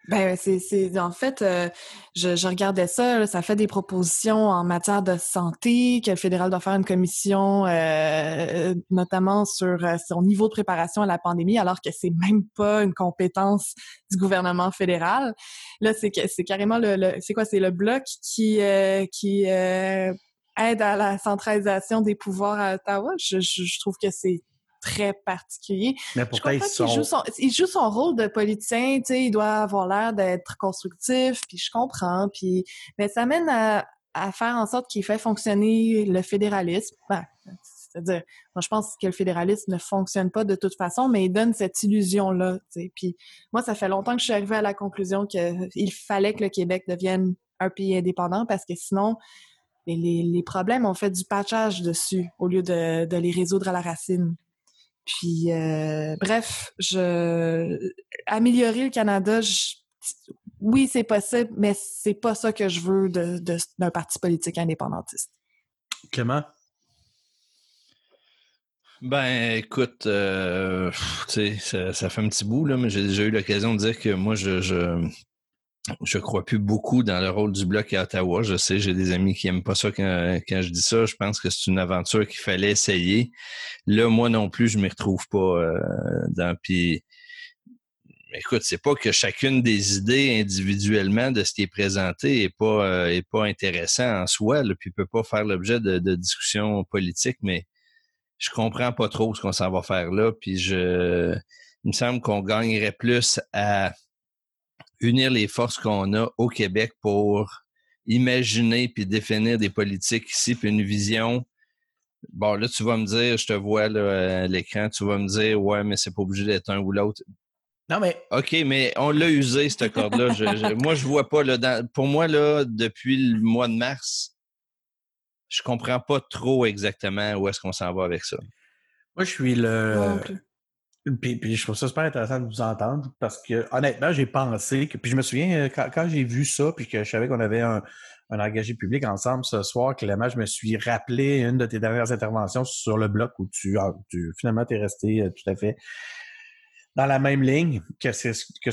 Ben, c'est, en fait, euh, je, je regardais ça, là, ça fait des propositions en matière de santé, que le fédéral doit faire une commission, euh, notamment sur euh, son niveau de préparation à la pandémie, alors que c'est même pas une compétence du gouvernement fédéral. Là, c'est, c'est carrément le, le- c'est quoi, c'est le bloc qui, euh, qui euh, aide à la centralisation des pouvoirs à Ottawa. Je, je, je trouve que c'est très particulier. Mais Je pourtant, comprends ils sont... joue son, il joue son rôle de politicien, tu sais, il doit avoir l'air d'être constructif, puis je comprends, puis mais ça mène à, à faire en sorte qu'il fait fonctionner le fédéralisme. Ben, c'est-à-dire, moi je pense que le fédéralisme ne fonctionne pas de toute façon, mais il donne cette illusion-là. Puis moi, ça fait longtemps que je suis arrivée à la conclusion qu'il fallait que le Québec devienne un pays indépendant parce que sinon, les, les, les problèmes ont fait du patchage dessus au lieu de, de les résoudre à la racine. Puis, euh, bref, je améliorer le Canada, je- oui, c'est possible, mais c'est pas ça que je veux de, de- d'un parti politique indépendantiste. Clément? Ben, écoute, euh, tu sais, ça, ça fait un petit bout, là, mais j'ai déjà eu l'occasion de dire que moi, je, je, je crois plus beaucoup dans le rôle du bloc à Ottawa. Je sais, j'ai des amis qui aiment pas ça quand, quand je dis ça. Je pense que c'est une aventure qu'il fallait essayer. Là, moi non plus, je m'y retrouve pas euh, dans. Puis, écoute, c'est pas que chacune des idées individuellement de ce qui est présenté est pas euh, est pas intéressant en soi, là, puis peut pas faire l'objet de, de discussions politiques, mais je comprends pas trop ce qu'on s'en va faire là. Puis je, il me semble qu'on gagnerait plus à unir les forces qu'on a au Québec pour imaginer puis définir des politiques ici, puis une vision. Bon, là, tu vas me dire, je te vois là, à l'écran, tu vas me dire, ouais, mais c'est pas obligé d'être un ou l'autre. Non, mais. OK, mais on l'a usé, cette corde-là. Je, je, moi, je vois pas, là, dans, pour moi, là, depuis le mois de mars, je comprends pas trop exactement où est-ce qu'on s'en va avec ça. Moi, je suis le. Puis, je trouve ça super intéressant de vous entendre parce que honnêtement, j'ai pensé que. Puis je me souviens, quand, quand j'ai vu ça, puis que je savais qu'on avait un, un engagé public ensemble ce soir, clairement, je me suis rappelé une de tes dernières interventions sur le bloc où tu, tu finalement t'es resté euh, tout à fait dans la même ligne que, ce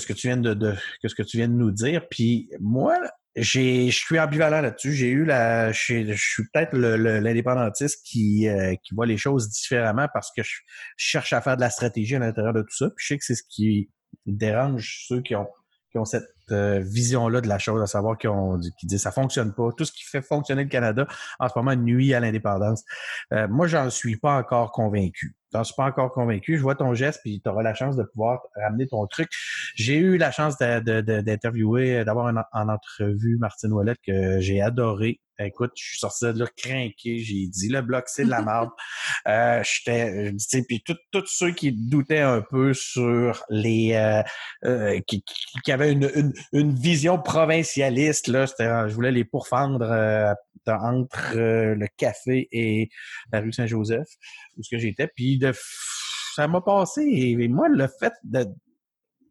que tu viens de, de, que ce que tu viens de nous dire. Puis moi, je suis ambivalent là-dessus. J'ai eu la, je, suis peut-être l'indépendantiste qui, euh, qui voit les choses différemment parce que je, cherche à faire de la stratégie à l'intérieur de tout ça. Puis je sais que c'est ce qui dérange ceux qui ont, qui ont cette euh, vision-là de la chose, à savoir qui, ont, qui disent ça fonctionne pas. Tout ce qui fait fonctionner le Canada en ce moment nuit à l'indépendance. Euh, moi, j'en suis pas encore convaincu. J'en suis pas encore convaincu. Je vois ton geste, puis tu auras la chance de pouvoir ramener ton truc. J'ai eu la chance d'interviewer, d'avoir en entrevue Martine Ouellette que j'ai adoré. Écoute, je suis sorti de là craqué. J'ai dit le bloc, c'est de la merde. euh, J'étais, puis tous ceux qui doutaient un peu sur les, euh, euh, qui, qui, avaient une, une, une, vision provincialiste là, je voulais les pourfendre euh, entre le café et la rue Saint-Joseph où ce que j'étais. Puis de, ça m'a passé. Et moi, le fait de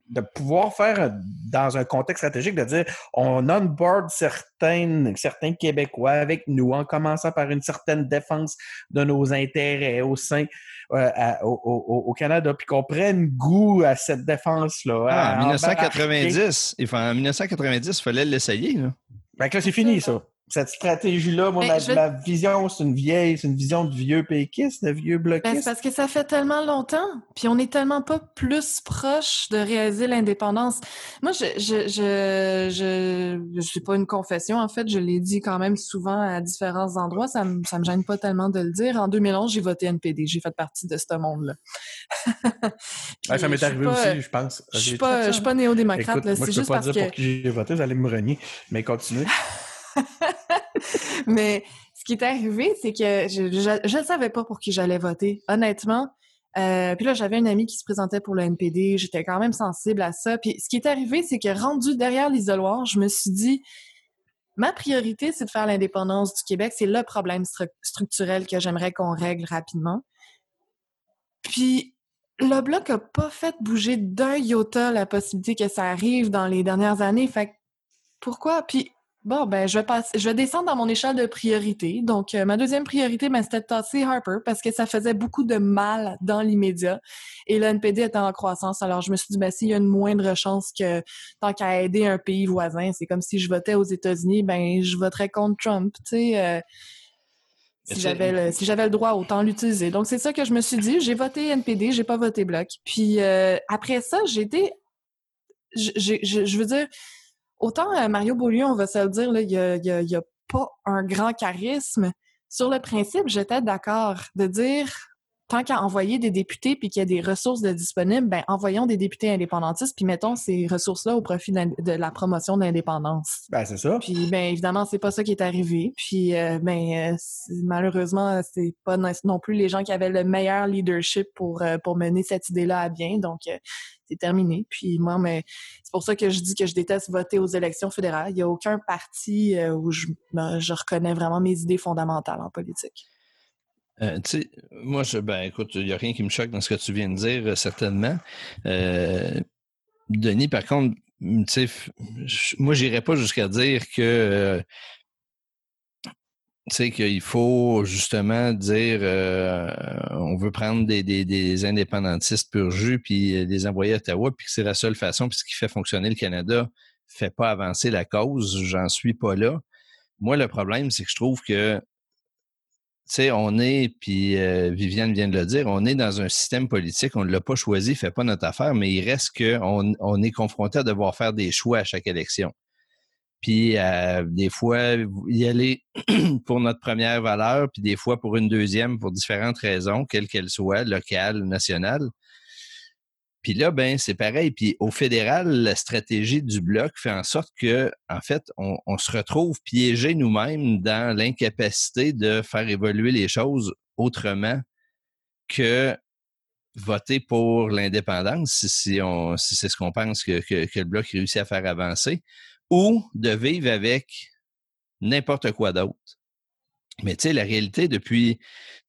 de pouvoir faire dans un contexte stratégique, de dire on onboard certains, certains Québécois avec nous en commençant par une certaine défense de nos intérêts au sein euh, à, au, au, au, Canada, puis qu'on prenne goût à cette défense-là. Ah, en 1990, en 1990, il fallait l'essayer. Là. Ben, là, c'est fini, ça cette stratégie-là, moi, ma, je... ma, vision, c'est une vieille, c'est une vision de vieux péquiste, de vieux bloquiste. Ben, parce que ça fait tellement longtemps, puis on est tellement pas plus proche de réaliser l'indépendance. Moi, je, je, je, je, je suis pas une confession, en fait, je l'ai dit quand même souvent à différents endroits, ça me, ça me gêne pas tellement de le dire. En 2011, j'ai voté NPD, j'ai fait partie de ce monde-là. ouais, ça m'est arrivé pas, aussi, je pense. Je suis pas, je suis pas néo-démocrate, c'est juste pas parce dire que... pour qui j'ai voté, vous allez me renier, mais continuez. Mais ce qui est arrivé, c'est que je ne savais pas pour qui j'allais voter, honnêtement. Euh, puis là, j'avais une amie qui se présentait pour le NPD. J'étais quand même sensible à ça. Puis ce qui est arrivé, c'est que rendu derrière l'isoloir, je me suis dit, ma priorité, c'est de faire l'indépendance du Québec. C'est le problème stru structurel que j'aimerais qu'on règle rapidement. Puis le bloc a pas fait bouger d'un iota la possibilité que ça arrive dans les dernières années. Fait pourquoi? Puis Bon, ben, je vais, passer, je vais descendre dans mon échelle de priorité. Donc, euh, ma deuxième priorité, ben, c'était de tasser Harper parce que ça faisait beaucoup de mal dans l'immédiat. Et le NPD était en croissance. Alors, je me suis dit, ben, s'il y a une moindre chance que, tant qu'à aider un pays voisin, c'est comme si je votais aux États-Unis, ben, je voterais contre Trump, tu sais. Euh, si j'avais le, si j'avais le droit, autant l'utiliser. Donc, c'est ça que je me suis dit. J'ai voté NPD, j'ai pas voté Bloc. Puis, euh, après ça, j'ai été... Je veux dire autant euh, Mario Beaulieu, on va se le dire, il n'y a, y a, pas un grand charisme. Sur le principe, j'étais d'accord de dire tant qu'à envoyer des députés puis qu'il y a des ressources de disponibles, ben envoyons des députés indépendantistes puis mettons ces ressources-là au profit de la promotion de l'indépendance. Ben c'est ça. Puis ben évidemment c'est pas ça qui est arrivé. Puis euh, ben euh, malheureusement c'est pas non plus les gens qui avaient le meilleur leadership pour euh, pour mener cette idée-là à bien. Donc c'est terminé. Puis moi, mais c'est pour ça que je dis que je déteste voter aux élections fédérales. Il n'y a aucun parti euh, où je, je reconnais vraiment mes idées fondamentales en politique. Euh, tu sais, moi, je, ben, écoute, il n'y a rien qui me choque dans ce que tu viens de dire, euh, certainement. Denis, par contre, tu sais, moi, pas jusqu'à dire que tu sais qu'il faut justement dire euh, on veut prendre des, indépendantistes pur jus puis les envoyer à Ottawa puis que c'est la seule façon puis ce qui fait fonctionner le Canada fait pas avancer la cause, j'en suis pas là. Moi le problème c'est que je trouve que tu sais on est puis euh, Viviane vient de le dire, on est dans un système politique, on ne l'a pas choisi, fait pas notre affaire mais il reste que on, on est confronté à devoir faire des choix à chaque élection puis euh, des fois y aller pour notre première valeur, puis des fois pour une deuxième pour différentes raisons, quelles qu'elles soient, locales, nationales. Puis là, ben c'est pareil. Puis au fédéral, la stratégie du bloc fait en sorte que, en fait, on, se retrouve piégé nous-mêmes dans l'incapacité de faire évoluer les choses autrement que voter pour l'indépendance, si, c'est ce qu'on pense que, le bloc réussit à faire avancer, ou de vivre avec n'importe quoi d'autre. Mais tu sais, la réalité depuis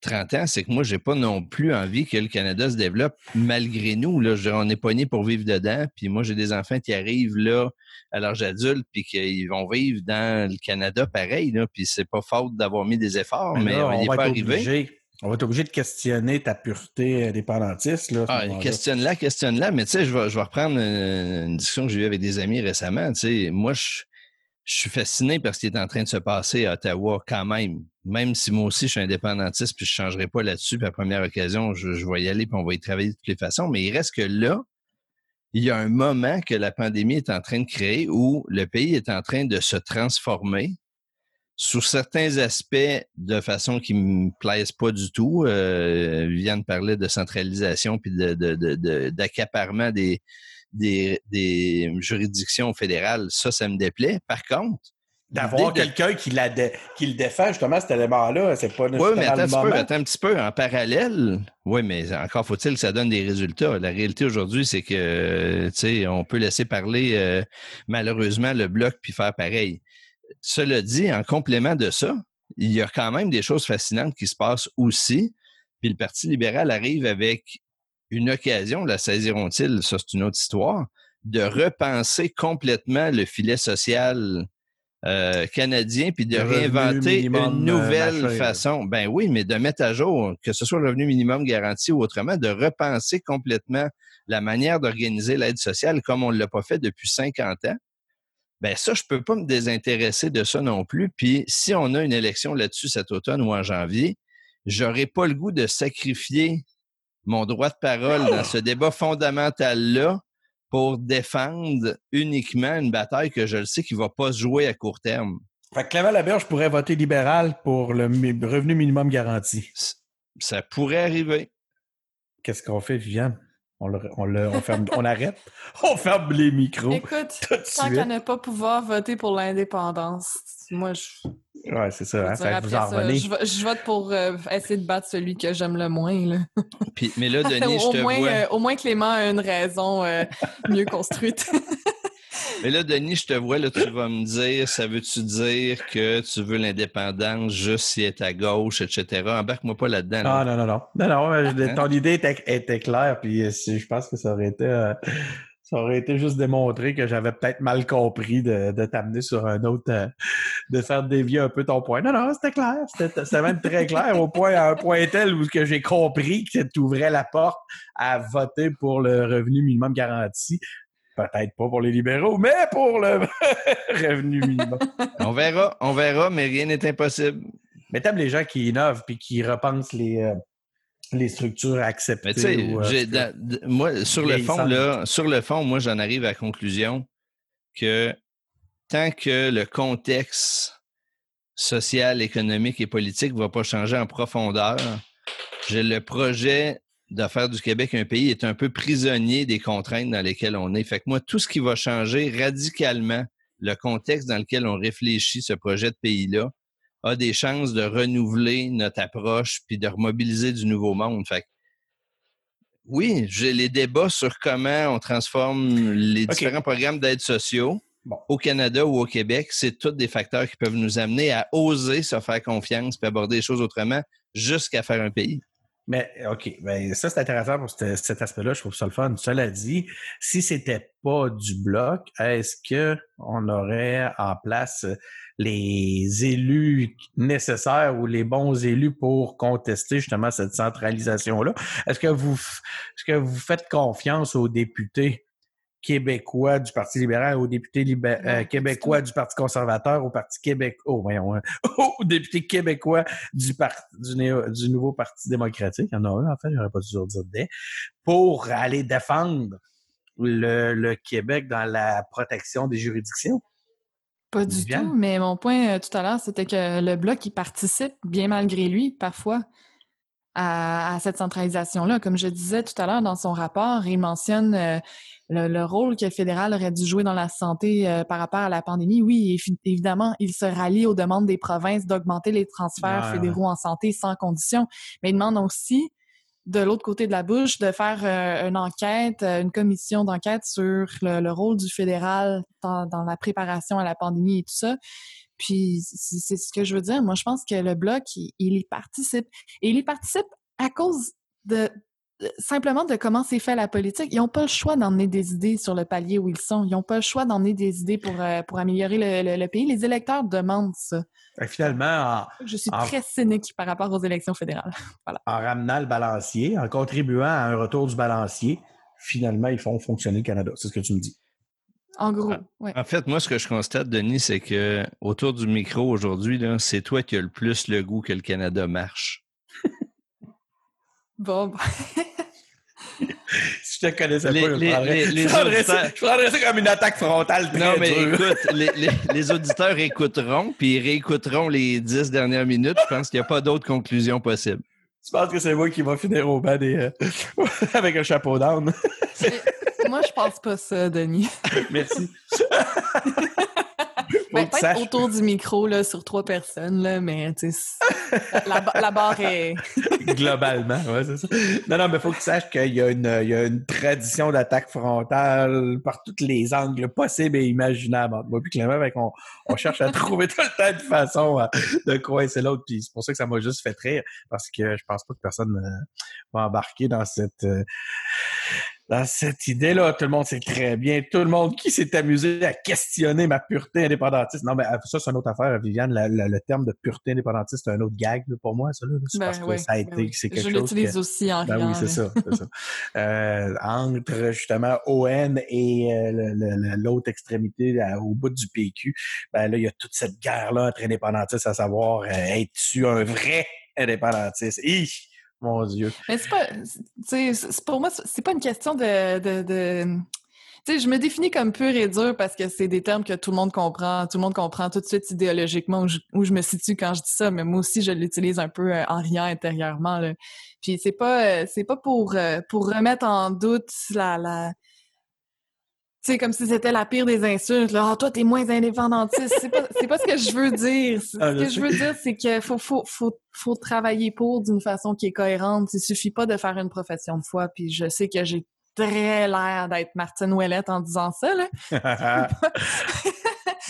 30 ans, c'est que moi, j'ai pas non plus envie que le Canada se développe malgré nous. Là, on est pas né pour vivre dedans. Puis moi, j'ai des enfants qui arrivent là à l'âge adulte, puis qu'ils vont vivre dans le Canada pareil. Là, puis c'est pas faute d'avoir mis des efforts, mais, là, on n'y est pas arrivé. Obligé. On va être obligé de questionner ta pureté indépendantiste. Là, ah, questionne-la, questionne-la. Mais tu sais, je vais, je vais reprendre une, une discussion que j'ai eue avec des amis récemment. Tu sais, moi, je, je suis fasciné par ce qui est en train de se passer à Ottawa quand même. Même si moi aussi, je suis indépendantiste puis je ne changerai pas là-dessus. Puis à première occasion, je, je, vais y aller puis on va y travailler de toutes les façons. Mais il reste que là, il y a un moment que la pandémie est en train de créer où le pays est en train de se transformer sous certains aspects de façon qui me plaisent pas du tout. Euh, Viviane parlait de centralisation puis d'accaparement de, de, de, des, des, des, juridictions fédérales. Ça, ça me déplaît. Par contre, D'avoir quelqu'un qui, la dé, qui le défend, justement, cet élément-là, c'est pas Oui, mais attends un, petit peu, attends un petit peu. En parallèle, oui, mais encore faut-il que ça donne des résultats. La réalité aujourd'hui, c'est que, tu sais, on peut laisser parler, euh, malheureusement, le bloc puis faire pareil cela dit, en complément de ça, il y a quand même des choses fascinantes qui se passent aussi. Puis le Parti libéral arrive avec une occasion, la saisiront-ils, ça c'est une autre histoire, de repenser complètement le filet social euh, canadien puis de le réinventer une euh, nouvelle façon. Ben oui, mais de mettre à jour, que ce soit le revenu minimum garanti ou autrement, de repenser complètement la manière d'organiser l'aide sociale comme on ne l'a pas fait depuis 50 ans ben ça, je peux pas me désintéresser de ça non plus. Puis si on a une élection là-dessus cet automne ou en janvier, j'aurais pas le goût de sacrifier mon droit de parole dans ce débat fondamental-là pour défendre uniquement une bataille que je le sais qui va pas se jouer à court terme. Fait que Clément Laberge pourrait voter libéral pour le revenu minimum garanti. Ça pourrait arriver. Qu'est-ce qu'on fait, Viviane? On, le, on, le, on, ferme, on arrête, on ferme les micros. Écoute, tant qu'à ne pas pouvoir voter pour l'indépendance, moi, je. Ouais, c'est ça. Hein, ça, vous en ça je, je, vote pour euh, essayer de battre celui que j'aime le moins. Là. Puis, mais là, Denis, je te moins, vois. Euh, au moins, Clément a une raison euh, mieux construite. Mais là, Denis, je te vois, là, tu vas me dire, ça veut-tu dire que tu veux l'indépendance juste si elle est à gauche, etc. Embarque-moi pas là-dedans. Là. Ah, non, non, non. Non, non, hein? ton idée était, était, claire, puis euh, je pense que ça aurait été... Euh, ça aurait été juste démontré que j'avais peut-être mal compris de, de t'amener sur un autre, euh, de faire dévier un peu ton point. Non, non, c'était clair. C'était même très clair au point, à un point tel où que j'ai compris que tu ouvrais la porte à voter pour le revenu minimum garanti peut-être pas pour les libéraux, mais pour le revenu minimum. on verra, on verra, mais rien n'est impossible. Mais t'aimes les gens qui innovent puis qui repensent les, euh, les structures acceptées. Euh, moi, sur le fond, là, sur le fond, moi, j'en arrive à la conclusion que tant que le contexte social, économique et politique ne va pas changer en profondeur, j'ai le projet de faire du Québec un pays est un peu prisonnier des contraintes dans lesquelles on est. Fait que moi, tout ce qui va changer radicalement le contexte dans lequel on réfléchit ce projet de pays-là a des chances de renouveler notre approche puis de remobiliser du nouveau monde. Fait que, oui, j'ai les débats sur comment on transforme les okay. différents programmes d'aide sociaux bon. au Canada ou au Québec. C'est tous des facteurs qui peuvent nous amener à oser se faire confiance puis aborder les choses autrement jusqu'à faire un pays. Mais OK, ben, ça c'est intéressant pour cet, cet aspect-là, je trouve ça le fun. Cela dit, si c'était pas du bloc, est-ce que on aurait en place les élus nécessaires ou les bons élus pour contester justement cette centralisation-là? Est-ce que vous est-ce que vous faites confiance aux députés? Québécois du Parti libéral, aux députés libé- euh, québécois du Parti conservateur, au Parti québécois, oh, voyons, hein, aux députés québécois du, du, néo- du nouveau Parti démocratique, il y en a un, en fait, j'aurais pas dû dire des, pour aller défendre le, le Québec dans la protection des juridictions. Pas du tout, mais mon point euh, tout à l'heure, c'était que le Bloc, il participe, bien malgré lui, parfois, à, à cette centralisation-là. Comme je disais tout à l'heure dans son rapport, il mentionne euh, le, le rôle que le fédéral aurait dû jouer dans la santé euh, par rapport à la pandémie. Oui, évi- évidemment, il se rallie aux demandes des provinces d'augmenter les transferts Ouais, fédéraux en santé sans condition, mais il demande aussi de l'autre côté de la bouche, de faire euh, une enquête, euh, une commission d'enquête sur le, le rôle du fédéral dans, dans la préparation à la pandémie et tout ça. Puis c'est ce que je veux dire. Moi, je pense que le bloc, il, il y participe. Et il y participe à cause de- simplement de comment c'est fait la politique. Ils n'ont pas le choix d'emmener des idées sur le palier où ils sont. Ils n'ont pas le choix d'emmener des idées pour, euh, pour améliorer le, le- le pays. Les électeurs demandent ça. Finalement, en, Je suis très cynique par rapport aux élections fédérales. en ramenant le balancier, en contribuant à un retour du balancier, finalement, ils font fonctionner le Canada. C'est ce que tu me dis. En gros, ouais. En fait, moi, ce que je constate, Denis, c'est que autour du micro aujourd'hui, c'est toi qui as le plus le goût que le Canada marche. Bon, bon. Si je te connaissais Les- pas, je les- prendrais, les- les je prendrais ça, auditeurs- je prendrais ça comme une attaque frontale très Non, mais dure. écoute, les, les- les auditeurs écouteront, puis ils réécouteront les dix dernières minutes. Je pense qu'il n'y a pas d'autre conclusion possible. Tu penses que c'est moi qui va finir au bas des... euh, avec un chapeau down? Moi, je pense pas ça, Denis. Merci. Ben, Peut-être saches. autour du micro, là, sur trois personnes, là, mais tu sais, c'est- la, la barre est... Globalement, ouais, c'est ça. Non, non, mais il faut que tu saches qu'il y, a une- il y a une tradition d'attaque frontale par tous les angles possibles et imaginables. Moi, puis Clément, avec on, on cherche à trouver tout le temps de façon euh, de coincer l'autre. Puis c'est pour ça que ça m'a juste fait rire, parce que je pense pas que personne euh, va embarquer dans cette euh, dans cette idée-là. Tout le monde sait très bien. Tout le monde qui s'est amusé à questionner ma pureté indépendantiste. Non, mais euh, ça, c'est une autre affaire, Viviane. La- la- le terme de pureté indépendantiste, c'est un autre gag là, pour moi, ça. Là, Ben parce que ça a ben été, oui. c'est quelque Je chose. l'utilise que- aussi en ben oui, c'est ça. ça. Euh, entre justement ON et euh, l'autre extrémité à- au bout du PQ, ben là, il y a toute cette guerre-là entre indépendantistes, à savoir, euh, es-tu un vrai indépendantiste? Hi! Mon Dieu. Mais c'est pas, c'est- pour moi, c'est pas une question de, de, de- tu sais, je me définis comme pur et dur parce que c'est des termes que tout le monde comprend, tout le monde comprend tout de suite idéologiquement où je, où je me situe quand je dis ça, mais moi aussi je l'utilise un peu euh, en riant intérieurement. Là. Puis c'est pas, euh, c'est pas pour euh, pour remettre en doute la la sais, comme si c'était la pire des insultes. Là, Ah, toi, t'es moins indépendantiste. C'est pas, c'est pas ce que je veux dire. Ce Ah, je que sais. je veux dire, c'est qu'il faut, faut, faut, faut travailler pour d'une façon qui est cohérente. Il suffit pas de faire une profession de foi. Puis je sais que j'ai très l'air d'être Martine Ouellette en disant ça, là.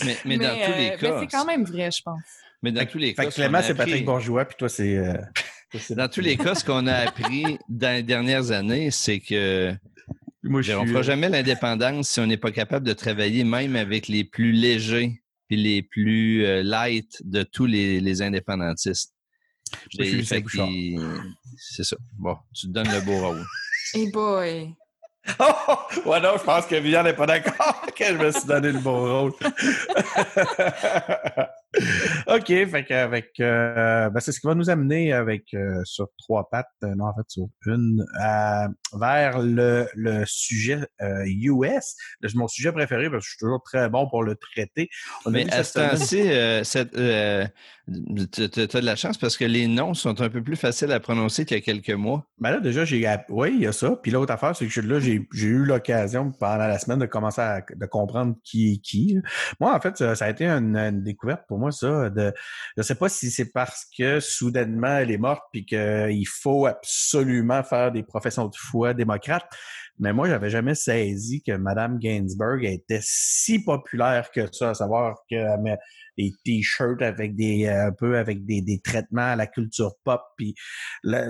Mais, mais dans tous les euh, cas, mais c'est quand même vrai, je pense. mais dans tous les cas, fait ce Clément, c'est appris- Patrick Bourgeois, puis toi, c'est... euh, toi, c'est- Dans tous les cas, ce qu'on a appris dans les dernières années, c'est que Moi, je on suis, fera euh, jamais l'indépendance si on n'est pas capable de travailler même avec les plus légers puis les plus euh, light de tous les, les indépendantistes. C'est ça. Bon, tu te donnes le beau rôle. Hey boy! Oh! Ouais, non, je pense que Viviane n'est pas d'accord que je me suis donné le bon rôle. OK, fait qu'avec euh, ben, c'est ce qui va nous amener avec euh, sur trois pattes, euh, non en fait sur une, euh, vers le, le sujet US. Mon sujet préféré parce que je suis toujours très bon pour le traiter. On Mais à ce temps-ci, tu as de la chance parce que les noms sont un peu plus faciles à prononcer qu'il y a quelques mois. Ben là, déjà, j'ai. Oui, il y a ça. Puis l'autre affaire, c'est que là, j'ai eu l'occasion pendant la semaine de commencer à de comprendre qui est qui. Moi, en fait, ça, ça a été une, une découverte pour moi, ça. De, je sais pas si c'est parce que soudainement elle est morte puis qu'il faut absolument faire des professions de foi démocrates. Mais moi, j'avais jamais saisi que Mme Gainsbourg était si populaire que ça, à savoir qu'elle met des t-shirts avec des euh, un peu avec des, des traitements à la culture pop. Puis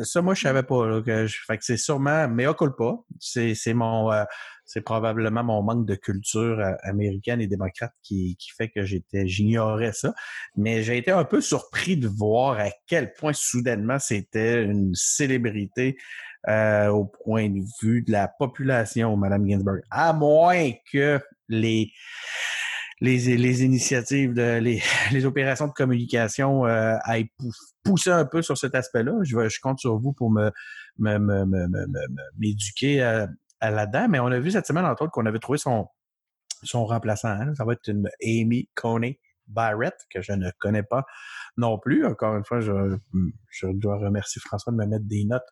ça, moi, je savais pas. Là, que je- fait que c'est sûrement mea culpa. C'est mon euh, c'est probablement mon manque de culture euh, américaine et démocrate qui, fait que j'étais j'ignorais ça. Mais j'ai été un peu surpris de voir à quel point soudainement c'était une célébrité euh, au point de vue de la population, Madame Ginsburg. À moins que les les, initiatives, les, opérations de communication euh, aillent pou- pousser un peu sur cet aspect-là. Je, je compte sur vous pour me m'éduquer à là-dedans. Mais on a vu cette semaine, entre autres, qu'on avait trouvé son, son remplaçant. hein. Ça va être une Amy Coney Barrett, que je ne connais pas non plus. Encore une fois, je, je dois remercier François de me mettre des notes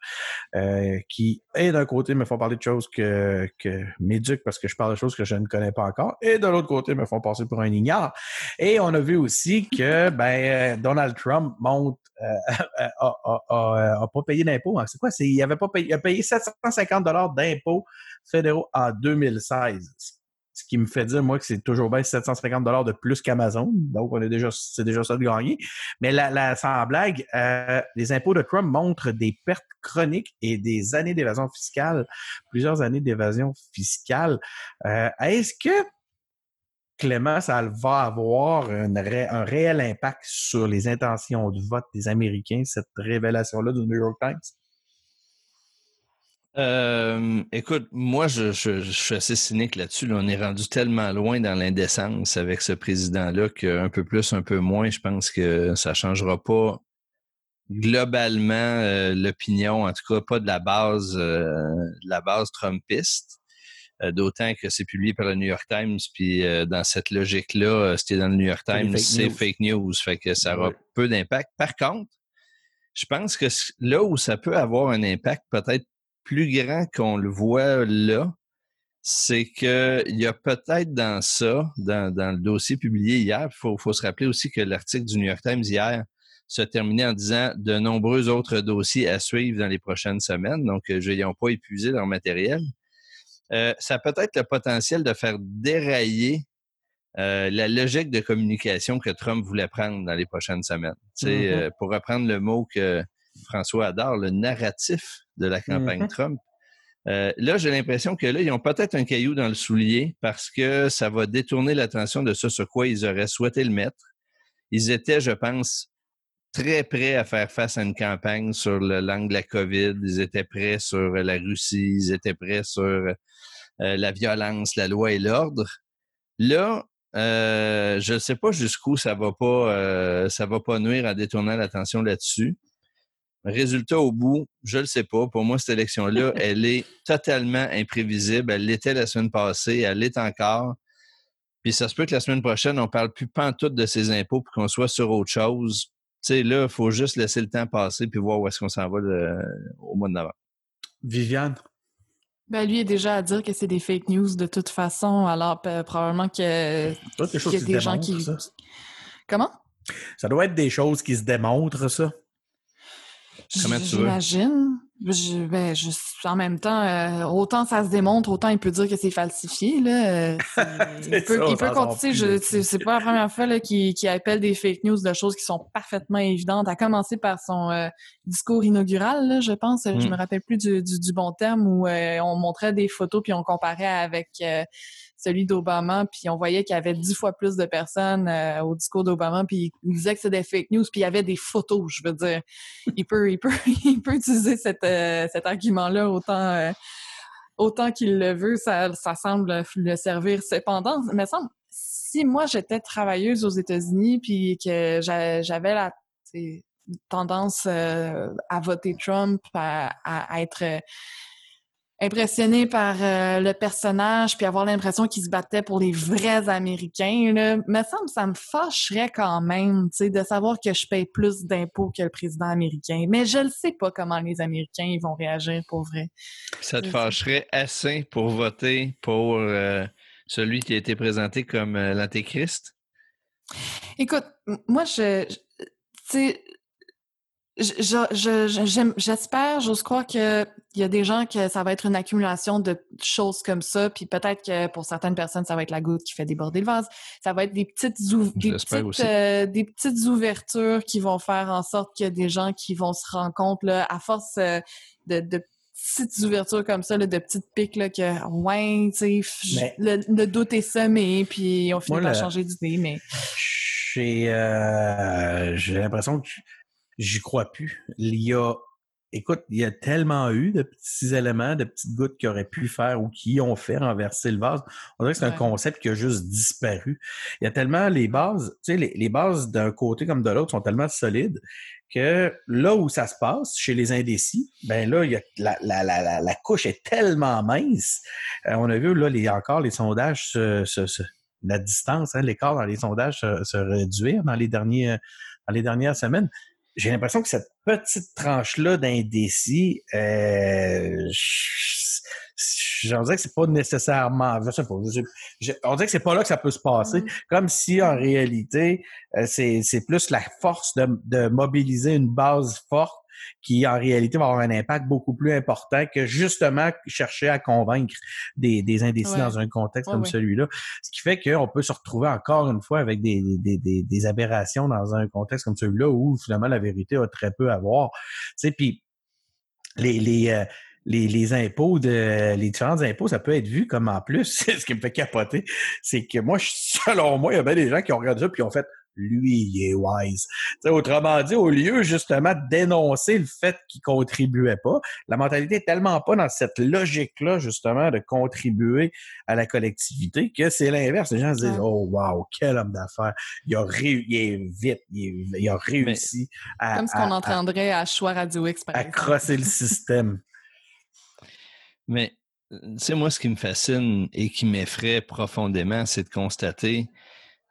euh, qui, et d'un côté, me font parler de choses que, que m'éduquent parce que je parle de choses que je ne connais pas encore, et de l'autre côté, me font passer pour un ignare. Et on a vu aussi que ben, euh, Donald Trump monte, euh, a, a- a- a pas payé d'impôts. hein. C'est quoi? C'est, il avait pas payé, il a payé 750 dollars d'impôts fédéraux en 2016. Ce qui me fait dire, moi, que c'est toujours bien 750 dollars de plus qu'Amazon. Donc, on c'est déjà ça de gagner. Mais sans blague, euh, les impôts de Trump montrent des pertes chroniques et des années d'évasion fiscale, plusieurs années d'évasion fiscale. Euh, est-ce que Clément, ça va avoir un réel impact sur les intentions de vote des Américains, cette révélation-là du New York Times? Euh, écoute, moi, je, je- je suis assez cynique là-dessus. là. On est rendu tellement loin dans l'indécence avec ce président-là qu'un peu plus, un peu moins, je pense que ça changera pas globalement euh, l'opinion, en tout cas pas de la base, euh, de la base trumpiste. D'autant que c'est publié par le New York Times, puis dans cette logique-là, c'était dans le New York Times, c'est fake news, fait que ça aura Ouais. peu d'impact. Par contre, je pense que là où ça peut avoir un impact peut-être plus grand qu'on le voit là, c'est que il y a peut-être dans ça, dans, dans le dossier publié hier, il faut, faut se rappeler aussi que l'article du New York Times hier se terminait en disant de nombreux autres dossiers à suivre dans les prochaines semaines, donc euh, ils n'ont pas épuisé leur matériel. Euh, ça a peut-être le potentiel de faire dérailler euh, la logique de communication que Trump voulait prendre dans les prochaines semaines. Tu sais, Mhm. euh, pour reprendre le mot que François adore, le narratif de la campagne Mhm. Trump. Euh, là, j'ai l'impression que là, ils ont peut-être un caillou dans le soulier parce que ça va détourner l'attention de ce sur quoi ils auraient souhaité le mettre. Ils étaient, je pense, très prêts à faire face à une campagne sur le langue de la COVID. Ils étaient prêts sur la Russie. Ils étaient prêts sur euh, la violence, la loi et l'ordre. Là, euh, je ne sais pas jusqu'où ça va pas, ça va pas nuire en détournant l'attention là-dessus. Résultat au bout, je le sais pas. Pour moi, cette élection-là, elle est totalement imprévisible. Elle l'était la semaine passée, elle l'est encore. Puis ça se peut que la semaine prochaine, on parle plus pantoute de ses impôts puis qu'on soit sur autre chose. Tu sais, là, il faut juste laisser le temps passer puis voir où est-ce qu'on s'en va le- au mois de novembre. Viviane? Ben, lui est déjà à dire que c'est des fake news de toute façon, alors probablement que qu'il y a qui se des gens démontrent, qui. ça. Comment? Ça doit être des choses qui se démontrent, ça. Comment tu veux? J'imagine. Je, ben, je, en même temps, euh, autant ça se démontre, autant il peut dire que c'est falsifié. Là. Euh, il peut, il peut continuer. C'est c'est pas la première fois là, qu'il qu'il appelle des fake news de choses qui sont parfaitement évidentes, à commencer par son euh, discours inaugural, là, je pense. Je Mm. me rappelle plus du, du, du bon terme où euh, on montrait des photos puis on comparait avec euh, celui d'Obama, puis on voyait qu'il y avait dix fois plus de personnes euh, au discours d'Obama, puis il disait que c'était des fake news, puis il y avait des photos, je veux dire. Il peut, il peut, il peut utiliser cette, euh, cet argument-là autant, euh, autant qu'il le veut, ça, ça semble le servir. Cependant, il me semble, si moi j'étais travailleuse aux États-Unis, puis que j'a- j'avais la tendance à voter Trump, à, être impressionné par euh, le personnage puis avoir l'impression qu'il se battait pour les vrais Américains, là, me semble ça me fâcherait quand même, tu sais, de savoir que je paye plus d'impôts que le président américain. Mais je ne sais pas comment les Américains ils vont réagir pour vrai. Ça te fâcherait assez pour voter pour euh, celui qui a été présenté comme euh, l'Antéchrist? Écoute, moi, je, je- tu sais, J'espère, j'ose croire qu'il y a des gens que ça va être une accumulation de choses comme ça, puis peut-être que pour certaines personnes, ça va être la goutte qui fait déborder le vase. Ça va être des petites, des petites, euh, des petites ouvertures qui vont faire en sorte qu'il y a des gens qui vont se rendre compte, là, à force euh, de, de petites ouvertures comme ça, là, de petites piques, là, que, ouais, tu sais, le, le, doute est semé, puis on finit par changer d'idée, mais... J'ai euh, l'impression que j'y crois plus. Il y a, écoute, il y a tellement eu de petits éléments, de petites gouttes qui auraient pu faire ou qui ont fait renverser le vase. On dirait que c'est un concept qui a juste disparu. Il y a tellement les bases, tu sais, les, les bases d'un côté comme de l'autre sont tellement solides que là où ça se passe, chez les indécis, ben là, il y a la, la, la, la couche est tellement mince. Euh, on a vu là les, encore les sondages se, se, la distance, hein, l'écart dans les sondages se, se, réduire dans les derniers dans les dernières semaines j'ai l'impression que cette petite tranche-là d'indécis, euh, j'en dirais que c'est pas nécessairement, je sais pas, on dirait que c'est pas là que ça peut se passer. Mm-hmm. Comme si en réalité, euh, c'est, c'est plus la force de, de mobiliser une base forte qui en réalité va avoir un impact beaucoup plus important que justement chercher à convaincre des, des indécis dans un contexte comme celui-là. Ce qui fait qu'on peut se retrouver encore une fois avec des, des, des, des aberrations dans un contexte comme celui-là où finalement la vérité a très peu à voir. Tu sais, puis les, les euh, les, les, impôts de les différents impôts, ça peut être vu comme en plus. ce qui me fait capoter, c'est que moi, selon moi, il y a bien des gens qui ont regardé ça puis ont fait lui, il est wise. autrement dit, au lieu justement de dénoncer le fait qu'il contribuait pas, la mentalité est tellement pas dans cette logique-là, justement, de contribuer à la collectivité, que c'est l'inverse. Les gens se disent, oh wow, quel homme d'affaires. Il a il est vite, il, a réussi à... Comme ce qu'on entendrait à, Choix Radio X, À crosser le système. Mais, c'est moi, ce qui me fascine et qui m'effraie profondément, c'est de constater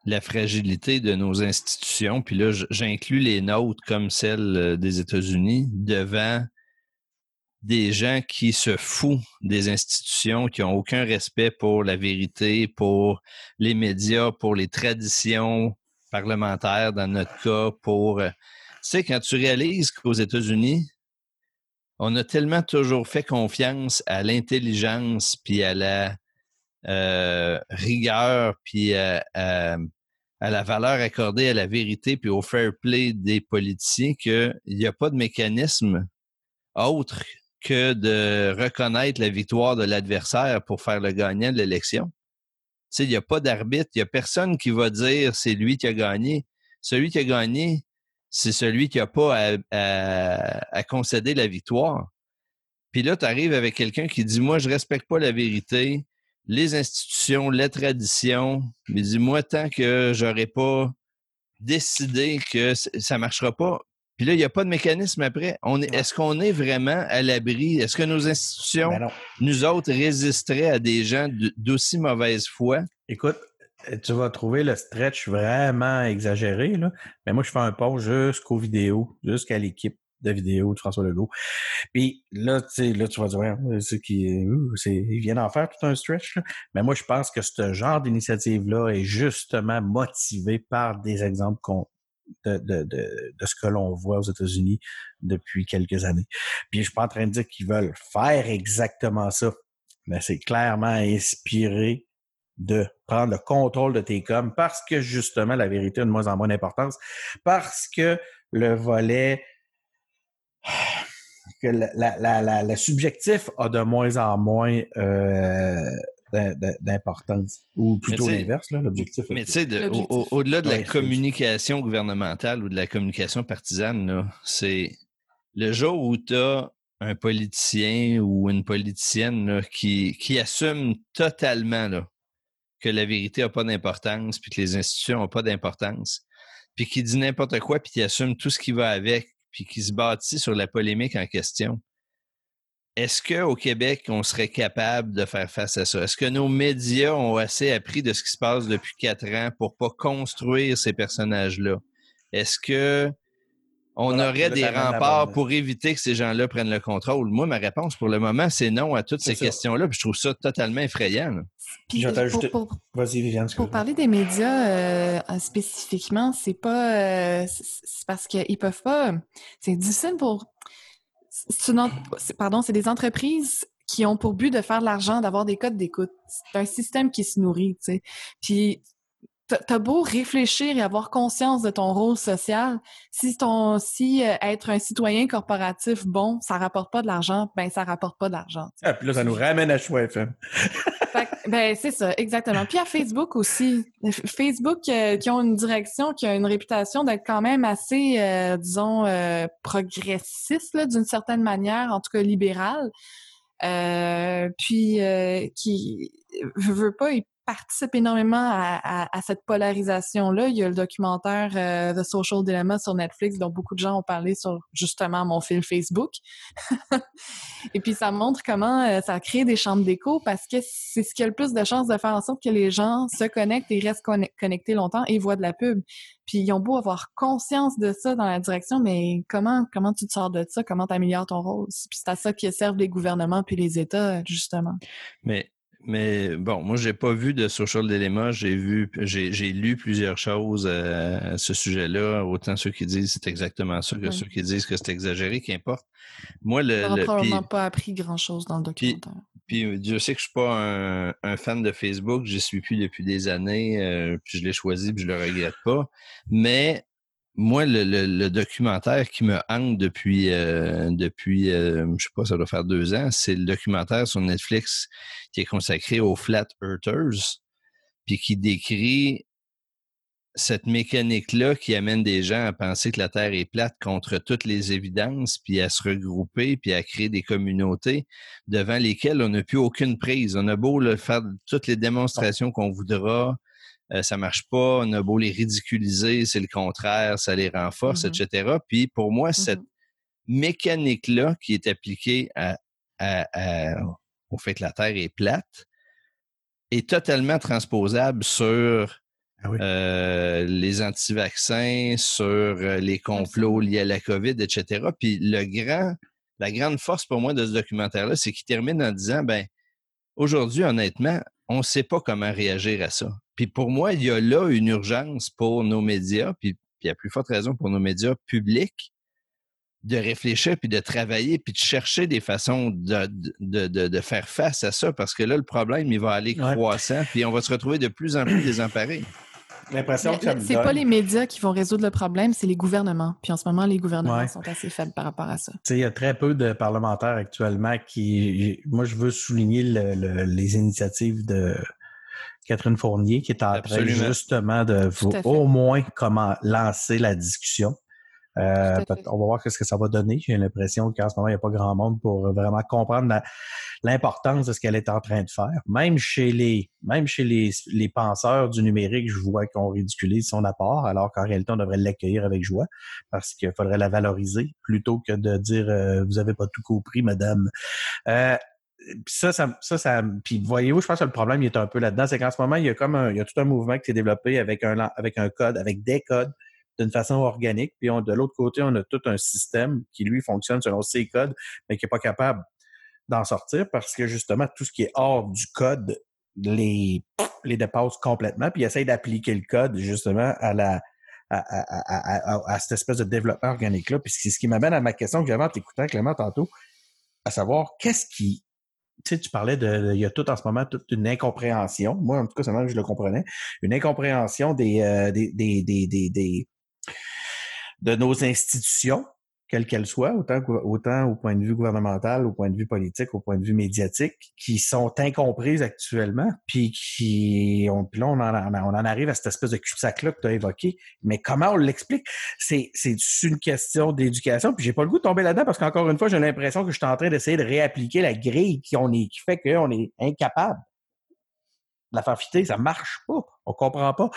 la fragilité de nos institutions, puis là, j'inclus les nôtres comme celles euh, des États-Unis, devant des gens qui se foutent des institutions, qui n'ont aucun respect pour la vérité, pour les médias, pour les traditions parlementaires dans notre cas, pour... Euh, tu sais, quand tu réalises qu'aux États-Unis, on a tellement toujours fait confiance à l'intelligence, puis à la rigueur, puis à, la valeur accordée à la vérité, puis au fair play des politiciens, qu'il n'y a pas de mécanisme autre que de reconnaître la victoire de l'adversaire pour faire le gagnant de l'élection. Tu sais, il n'y a pas d'arbitre, il n'y a personne qui va dire c'est lui qui a gagné. Celui qui a gagné, c'est celui qui n'a pas à, concéder la victoire. Puis là, tu arrives avec quelqu'un qui dit Moi, je respecte pas la vérité, les institutions, les traditions. Mais dis-moi, tant que j'aurais pas décidé que ça ne marchera pas. Puis là, il n'y a pas de mécanisme après. On est, est-ce qu'on est vraiment à l'abri? Est-ce que nos institutions, ben nous autres, résisteraient à des gens d'aussi mauvaise foi? Écoute, tu vas trouver le stretch vraiment exagéré, là. Mais moi, je fais un pont jusqu'aux vidéos, jusqu'à l'équipe de vidéos de François Legault. Puis là, tu là, tu vas dire, c'est qui, il vient d'en faire tout un stretch. Mais moi, je pense que ce genre d'initiative-là est justement motivé par des exemples de, de, de, de, ce que l'on voit aux États-Unis depuis quelques années. Puis je suis pas en train de dire qu'ils veulent faire exactement ça, mais c'est clairement inspiré de prendre le contrôle de tes coms parce que justement la vérité a de moins en moins d'importance, parce que le volet que la, la, la, la, subjectif a de moins en moins euh, d'importance. Ou plutôt l'inverse, l'objectif. Mais tu sais, au-delà de la communication gouvernementale ou de la communication partisane, c'est le jour où tu as un politicien ou une politicienne qui, qui assume totalement là, que la vérité n'a pas d'importance, puis que les institutions n'ont pas d'importance, puis qui dit n'importe quoi, puis qui assume tout ce qui va avec, puis qui se bâtit sur la polémique en question. Est-ce qu'au Québec, on serait capable de faire face à ça? Est-ce que nos médias ont assez appris de ce qui se passe depuis quatre ans pour pas construire ces personnages-là? Est-ce que on Voilà, aurait des remparts pour éviter que ces gens-là prennent le contrôle. Moi, ma réponse pour le moment, c'est non à toutes ces questions-là. Puis je trouve ça totalement effrayant. là. Puis, Je vais t'ajouter- pour, pour- Vas-y, Viviane. pour parler des médias euh, euh, spécifiquement, c'est pas euh, c'est parce qu'ils peuvent pas. C'est difficile pour. une pardon, c'est des entreprises qui ont pour but de faire de l'argent, d'avoir des codes d'écoute. C'est un système qui se nourrit, tu sais. Puis t'as- beau réfléchir et avoir conscience de ton rôle social, si ton si euh, être un citoyen corporatif bon, ça rapporte pas de l'argent, ben ça rapporte pas d'argent. tu sais. Ah, puis là, ça nous ramène à Choix FM. Fait ben c'est ça, exactement. Puis à Facebook aussi, Facebook euh, qui ont une direction, qui a une réputation d'être quand même assez, euh, disons, euh, progressiste là, d'une certaine manière, en tout cas libérale. Euh, puis euh, qui, je veux pas, ils participent énormément à, à- à cette polarisation-là. Il y a le documentaire euh, The Social Dilemma sur Netflix dont beaucoup de gens ont parlé sur justement mon fil Facebook. Et puis ça montre comment euh, ça crée des chambres d'écho parce que c'est ce qui a le plus de chances de faire en sorte que les gens se connectent et restent conne- connectés longtemps et voient de la pub. Puis ils ont beau avoir conscience de ça dans la direction, mais comment comment tu te sors de ça? Comment tu améliores ton rôle? Puis c'est à ça que servent les gouvernements puis les États justement. Mais, mais bon, moi, j'ai pas vu de Social Dilemma. J'ai vu, j'ai, lu plusieurs choses euh, à ce sujet-là. Autant ceux qui disent c'est exactement ça que ceux qui disent que c'est exagéré, qu'importe. Moi, le, On le- probablement pas appris grand chose dans le documentaire. Puis euh, Dieu sait que je suis pas un, un fan de Facebook, j'y suis plus depuis des années, euh, puis je l'ai choisi, puis je le regrette pas. Mais moi, le, le- le documentaire qui me hante depuis, euh, depuis, euh, je sais pas, ça doit faire deux ans, c'est le documentaire sur Netflix qui est consacré aux Flat Earthers, puis qui décrit cette mécanique-là qui amène des gens à penser que la Terre est plate contre toutes les évidences, puis à se regrouper, puis à créer des communautés devant lesquelles on n'a plus aucune prise. On a beau le faire toutes les démonstrations qu'on voudra, euh, ça marche pas. On a beau les ridiculiser, c'est le contraire, ça les renforce, Mhm. etc. Puis pour moi, cette Mhm. mécanique-là qui est appliquée à, à- à- au fait que la Terre est plate est totalement transposable sur Ah oui. euh, les anti-vaccins, sur euh, les complots liés à la COVID, etc. Puis le grand, la grande force pour moi de ce documentaire-là, c'est qu'il termine en disant, ben, aujourd'hui, honnêtement, on ne sait pas comment réagir à ça. Puis pour moi, il y a là une urgence pour nos médias, puis, puis à plus forte raison pour nos médias publics, de réfléchir, puis de travailler, puis de chercher des façons de, de, de, de faire face à ça, parce que là, le problème, il va aller Ouais. croissant, puis on va se retrouver de plus en plus désemparés. L'impression que ça là, me C'est pas les médias qui vont résoudre le problème, c'est les gouvernements. Puis en ce moment, les gouvernements Ouais. sont assez faibles par rapport à ça. Tu sais, il y a très peu de parlementaires actuellement qui. Moi, je veux souligner le- le- les initiatives de Catherine Fournier qui est en train Absolument. justement de fait. au moins comment lancer la discussion. Euh, on va voir ce que ça va donner. J'ai l'impression qu'en ce moment, il n'y a pas grand monde pour vraiment comprendre la- l'importance de ce qu'elle est en train de faire. Même chez les, même chez les, les penseurs du numérique, je vois qu'on ridiculise son apport, alors qu'en réalité, on devrait l'accueillir avec joie parce qu'il faudrait la valoriser plutôt que de dire euh, vous avez pas tout compris, madame. Euh, puis ça, ça, ça, ça, puis voyez-vous, je pense que le problème il est un peu là-dedans, c'est qu'en ce moment, il y a comme un, il y a tout un mouvement qui s'est développé avec un, avec un code, avec des codes d'une façon organique. Puis on, de l'autre côté, on a tout un système qui, lui, fonctionne selon ses codes, mais qui n'est pas capable d'en sortir parce que justement, tout ce qui est hors du code les, les dépasse complètement, puis essaye d'appliquer le code justement à la à, à, à, à cette espèce de développement organique-là. Puis c'est ce qui m'amène à ma question que j'avais en t'écoutant, Clément, tantôt, à savoir qu'est-ce qui. Tu sais, tu parlais de. Il y a tout en ce moment, toute une incompréhension. Moi, en tout cas, c'est même je le comprenais. Une incompréhension euh, des, des, des, des, des de nos institutions, quelles qu'elles soient, autant, autant au point de vue gouvernemental, au point de vue politique, au point de vue médiatique, qui sont incomprises actuellement, puis qui, on, puis là, on en, on en arrive à cette espèce de cul-de-sac-là que tu as évoqué. Mais comment on l'explique? C'est, c'est une question d'éducation, puis j'ai pas le goût de tomber là-dedans parce qu'encore une fois, j'ai l'impression que je suis en train d'essayer de réappliquer la grille qui, on est, qui fait qu'on est incapable de la faire fitter. Ça marche pas. On comprend pas.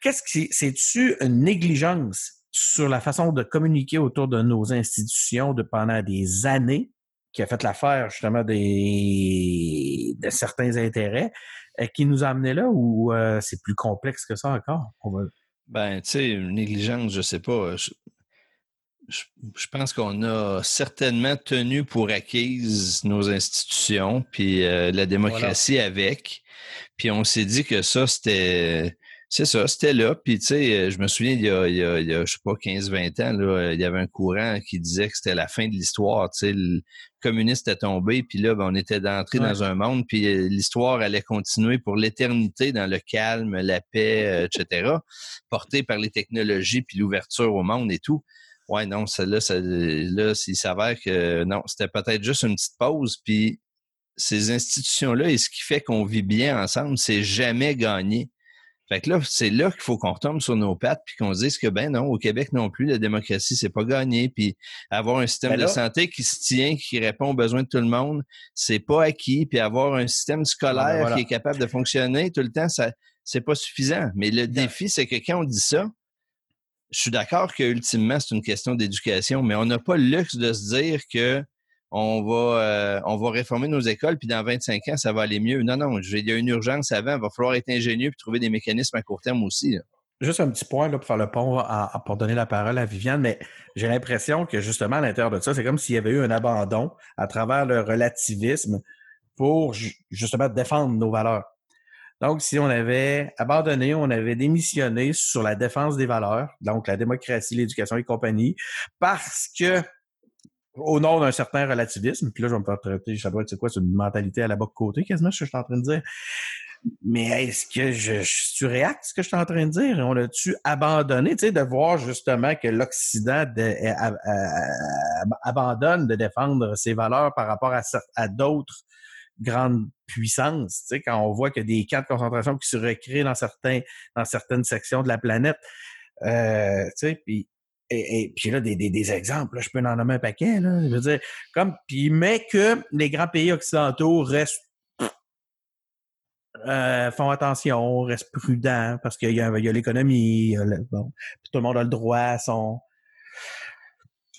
Qu'est-ce que c'est? C'est-tu une négligence? Sur la façon de communiquer autour de nos institutions de pendant des années, qui a fait l'affaire justement des de certains intérêts, euh, qui nous a amené là ou euh, c'est plus complexe que ça encore? On va... Ben, tu sais, une négligence, je sais pas. Je, je pense qu'on a certainement tenu pour acquise nos institutions, puis euh, la démocratie avec. Puis on s'est dit que ça, c'était c'est ça, c'était là. Puis, tu sais, je me souviens, il y a, il y a, il y a je sais pas, 15-20 ans, là, il y avait un courant qui disait que c'était la fin de l'histoire. Tu sais, le communiste est tombé, puis là, ben, on était entré dans un monde, puis euh, l'histoire allait continuer pour l'éternité dans le calme, la paix, euh, etc., portée par les technologies, puis l'ouverture au monde et tout. Ouais, non, ça, là, ça, là, il s'avère que non, c'était peut-être juste une petite pause, puis ces institutions-là, et ce qui fait qu'on vit bien ensemble, c'est jamais gagné. Fait que là, c'est là qu'il faut qu'on retombe sur nos pattes puis qu'on se dise que ben non, au Québec non plus, la démocratie, c'est pas gagné. Puis avoir un système Ben de santé qui se tient, qui répond aux besoins de tout le monde, c'est pas acquis. Puis avoir un système scolaire Ah, ben voilà. qui est capable de fonctionner tout le temps, ça c'est pas suffisant. Mais le défi, c'est que quand on dit ça, je suis d'accord que ultimement, c'est une question d'éducation, mais on n'a pas le luxe de se dire que on va, euh, on va réformer nos écoles, puis dans 25 ans, ça va aller mieux. Non, non, il y a une urgence avant, il va falloir être ingénieux puis trouver des mécanismes à court terme aussi. Juste un petit point là, pour faire le pont à- à- pour donner la parole à Viviane, mais j'ai l'impression que justement à l'intérieur de ça, c'est comme s'il y avait eu un abandon à travers le relativisme pour ju- justement défendre nos valeurs. Donc, si on avait abandonné, on avait démissionné sur la défense des valeurs, donc la démocratie, l'éducation et compagnie, parce que au nom d'un certain relativisme, puis là, je vais me faire traiter, ça doit être quoi, c'est une mentalité à la bas de côté, quasiment, ce que je suis en train de dire. Mais est-ce que je, je tu réactes ce que je suis en train de dire? On l'a-tu abandonné, tu sais, de voir justement que l'Occident de- abandonne de défendre ses valeurs par rapport à, d'autres grandes puissances, tu sais, quand on voit a des camps de concentration qui se recréent dans certains, dans certaines sections de la planète, euh, tu sais, puis et, et puis là, des, des, des exemples, là, je peux en nommer un paquet, là. Je veux dire, comme, puis, mais que les grands pays occidentaux restent euh, font attention, restent prudents parce qu'il y a, il y a l'économie, il y a le- bon, tout le monde a le droit à son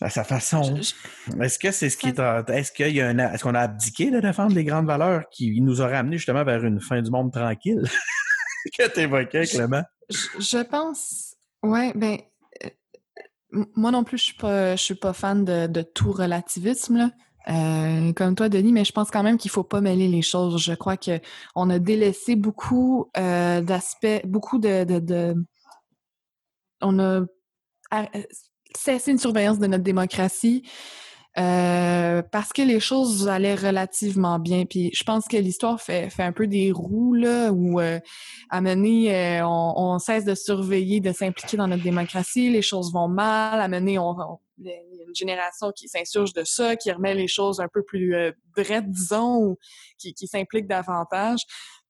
à sa façon. Est-ce que c'est ce qui est est-ce qu'il y a un est-ce qu'on a abdiqué de défendre les grandes valeurs qui nous auraient amené justement vers une fin du monde tranquille? Que t'évoquais, Clément? Je, je pense, ouais, ben, moi non plus, je suis pas, je suis pas fan de, tout relativisme. Euh, comme toi, Denis, mais je pense quand même qu'il faut pas mêler les choses. Je crois que on a délaissé beaucoup euh, d'aspects, beaucoup de, on a cessé une surveillance de notre démocratie. Euh, parce que les choses allaient relativement bien. Puis je pense que l'histoire fait, fait un peu des roues, là, où euh, à euh, on, on cesse de surveiller, de s'impliquer dans notre démocratie, les choses vont mal, à mener, on, on- il y a une génération qui s'insurge de ça, qui remet les choses un peu plus euh, disons, ou qui, qui s'implique davantage.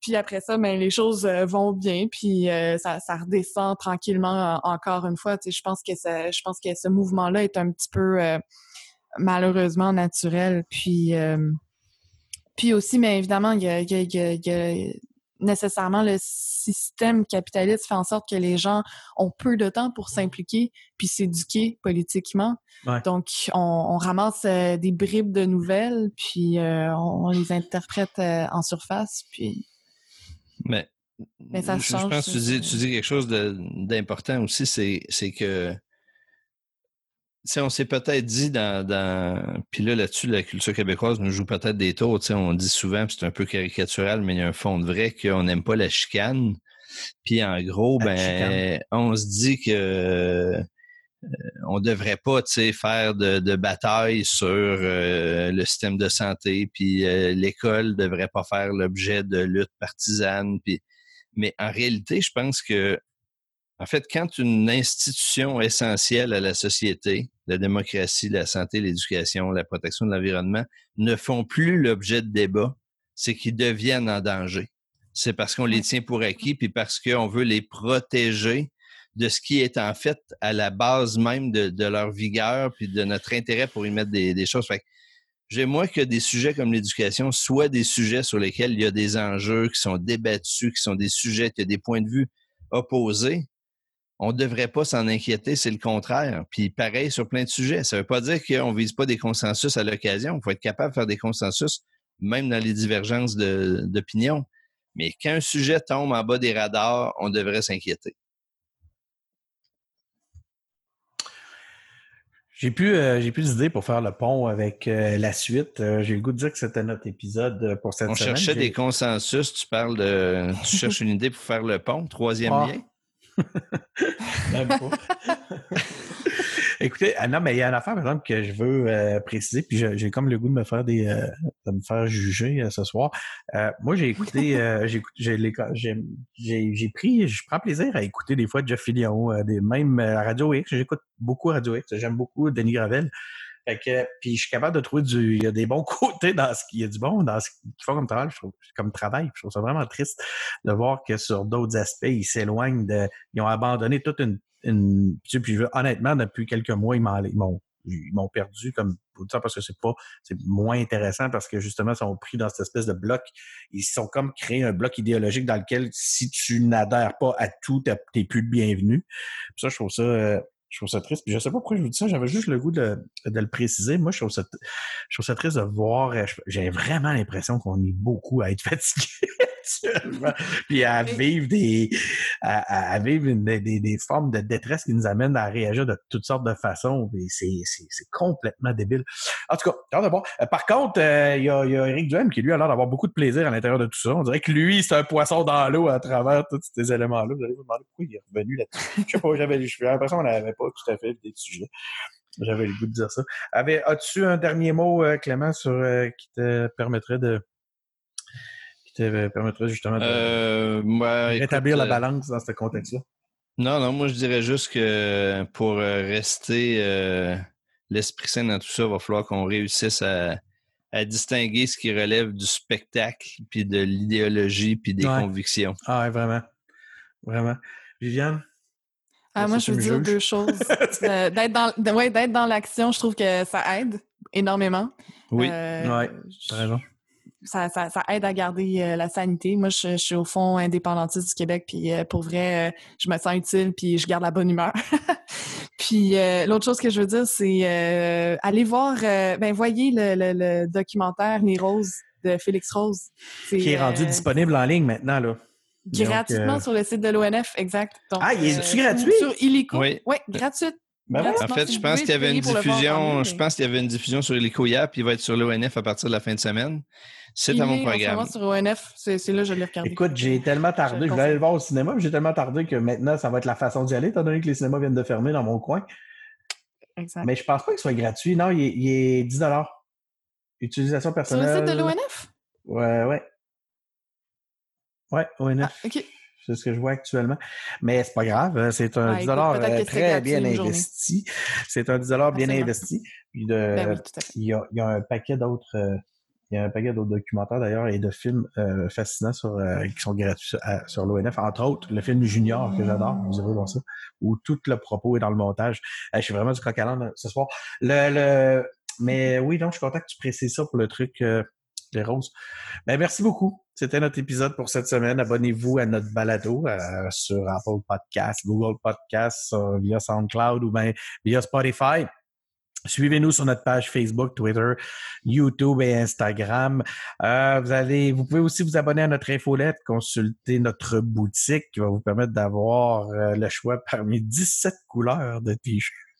Puis après ça, ben les choses euh, vont bien, puis euh, ça, ça redescend tranquillement encore une fois. Tu sais, je pense que ça, je pense que ce mouvement-là est un petit peu euh, malheureusement naturel. Puis euh, puis aussi, mais évidemment, il y a, il y a- il y a- il y a nécessairement le système capitaliste fait en sorte que les gens ont peu de temps pour s'impliquer puis s'éduquer politiquement. Ouais. Donc, on, on ramasse euh, des bribes de nouvelles puis euh, on, on les interprète euh, en surface. Puis Mais, Mais ça je, je change, pense que tu dis, c'est- tu dis quelque chose d'important aussi, c'est c'est que on s'est peut-être dit dans, dans puis là là-dessus la culture québécoise nous joue peut-être des tours. Tu sais, on dit souvent, c'est un peu caricatural, mais il y a un fond de vrai qu'on n'aime pas la chicane. Puis en gros, La ben, chicane. on se dit que euh, on devrait pas, tu sais, faire de, de bataille sur euh, le système de santé, puis euh, l'école devrait pas faire l'objet de luttes partisanes, puis mais en réalité, je pense que en fait, quand une institution essentielle à la société, la démocratie, la santé, l'éducation, la protection de l'environnement, ne font plus l'objet de débat, c'est qu'ils deviennent en danger. C'est parce qu'on les tient pour acquis, puis parce qu'on veut les protéger de ce qui est en fait à la base même de, de leur vigueur, puis de notre intérêt pour y mettre des, des choses. Fait que J'aimerais que des sujets comme l'éducation soient des sujets sur lesquels il y a des enjeux qui sont débattus, qui sont des sujets, qu'il y a des points de vue opposés. On ne devrait pas s'en inquiéter, c'est le contraire. Puis pareil sur plein de sujets. Ça ne veut pas dire qu'on ne vise pas des consensus à l'occasion. Il faut être capable de faire des consensus, même dans les divergences d'opinion. Mais quand un sujet tombe en bas des radars, on devrait s'inquiéter. J'ai plus, euh, j'ai plus d'idées pour faire le pont avec euh, la suite. Euh, j'ai le goût de dire que c'était notre épisode pour cette On semaine. cherchait J'ai- des consensus. Tu parles de. Tu cherches une idée pour faire le pont, troisième Ah. lien. Même pas. Écoutez, ah non, mais il y a une affaire, par exemple, que je veux euh, préciser, puis j'ai comme le goût de me faire des, euh, de me faire juger euh, ce soir. Euh, moi, j'ai écouté, euh, j'ai, pris, je prends plaisir à écouter des fois Jeff Fillion, des, même Radio X. J'écoute beaucoup Radio X. J'aime beaucoup Denis Gravel. Fait que, puis je suis capable de trouver du, il y a des bons côtés dans ce qu'il y a du bon dans ce qu'ils font comme travail. Je trouve, comme travail. Je trouve ça vraiment triste de voir que sur d'autres aspects, ils s'éloignent de, ils ont abandonné toute une, une tu sais, puis honnêtement, depuis quelques mois, ils m'ont, ils m'ont perdu comme ça parce que c'est pas, c'est moins intéressant parce que justement, ils sont pris dans cette espèce de bloc. Ils sont comme créé un bloc idéologique dans lequel si tu n'adhères pas à tout, t'es plus le bienvenu. Ça, je trouve ça, euh, je trouve ça triste. Puis je sais pas pourquoi je vous dis ça, j'avais juste le goût de, de le préciser. Moi, je trouve ça, je trouve ça triste de voir. euh, J'ai vraiment l'impression qu'on est beaucoup à être fatigué actuellement, puis à vivre des, à, à- vivre une- des, des- des formes de détresse qui nous amènent à réagir de toutes sortes de façons. Et c'est, c'est, c'est complètement débile. En tout cas, voir. Euh, par contre, euh, il y, a, y a Eric Duhem qui lui a l'air d'avoir beaucoup de plaisir à l'intérieur de tout ça. On dirait que lui, c'est un poisson dans l'eau à travers tous ces éléments-là. Vous allez vous demander pourquoi il est revenu là-dessus. Je sais pas, j'avais j'ai l'impression qu'on n'avait pas tout à fait des sujets. J'avais le goût de dire ça. As-tu un dernier mot, euh, Clément, sur euh, qui te permettrait de te permettrait justement de Euh, rétablir écoute, la euh, balance dans ce contexte-là? Non, non, moi je dirais juste que pour euh, rester euh, l'esprit sain dans tout ça, il va falloir qu'on réussisse à, à distinguer ce qui relève du spectacle, puis de l'idéologie, puis des Ouais. convictions. Ah ouais, vraiment. Vraiment. Viviane? Ah, moi, je veux dire deux choses. Euh, d'être dans, de- ouais, d'être dans l'action, je trouve que ça aide énormément. Oui. Euh, Ouais, T'as raison. Ça, ça, ça aide à garder euh, la sanité. Moi, je, je suis au fond indépendantiste du Québec, puis euh, pour vrai, euh, je me sens utile, puis je garde la bonne humeur. puis euh, l'autre chose que je veux dire, c'est euh, aller voir, euh, ben voyez le, le, le documentaire Les Roses de Félix Rose. Qui est rendu euh, disponible en ligne maintenant, là. Donc, gratuitement euh, sur le site de l'ONF, exact. Donc, Ah, il est-tu ou gratuit? Sur Illico. Oui. Oui, gratuit. Ben ouais. En fait, je pense qu'il y avait une diffusion, je pense qu'il y avait une diffusion sur hier, puis il va être sur l'ONF à partir de la fin de semaine. C'est à mon en ce programme. sur ONF, c'est là que je l'ai regardé. Écoute, j'ai tellement tardé. le Je voulais aller le voir au cinéma, mais j'ai tellement tardé que maintenant, ça va être la façon d'y aller, étant donné que les cinémas viennent de fermer dans mon coin. Exact. Mais je pense pas qu'il soit gratuit. Non, il est, il est 10 Utilisation Sur le personnelle. site de l'ONF? Ouais, ouais. Ouais, ONF. Ah, OK. C'est ce que je vois actuellement. Mais c'est pas grave, hein, c'est un Ah, 10 écoute, peut-être euh, très bien investi. C'est un 10 bien Absolument. investi. Puis de, Ben oui, tout à fait. il, y a, il y a un paquet d'autres euh, il y a un paquet d'autres documentaires d'ailleurs et de films euh, fascinants sur, euh, qui sont gratuits sur, l'ONF. Entre autres, le film Junior que j'adore, vous irez voir ça, où tout le propos est dans le montage. Je suis vraiment du l'âne, ce soir. Le, le, mais oui, donc je suis content que tu précises ça pour le truc euh, les roses. Ben, merci beaucoup. C'était notre épisode pour cette semaine. Abonnez-vous à notre balado euh, sur Apple Podcasts, Google Podcasts, euh, via SoundCloud ou bien via Spotify. Suivez-nous sur notre page Facebook, Twitter, YouTube et Instagram. Euh, vous allez, vous pouvez aussi vous abonner à notre infolette, consulter notre boutique qui va vous permettre d'avoir euh, le choix parmi 17 couleurs de t-shirts.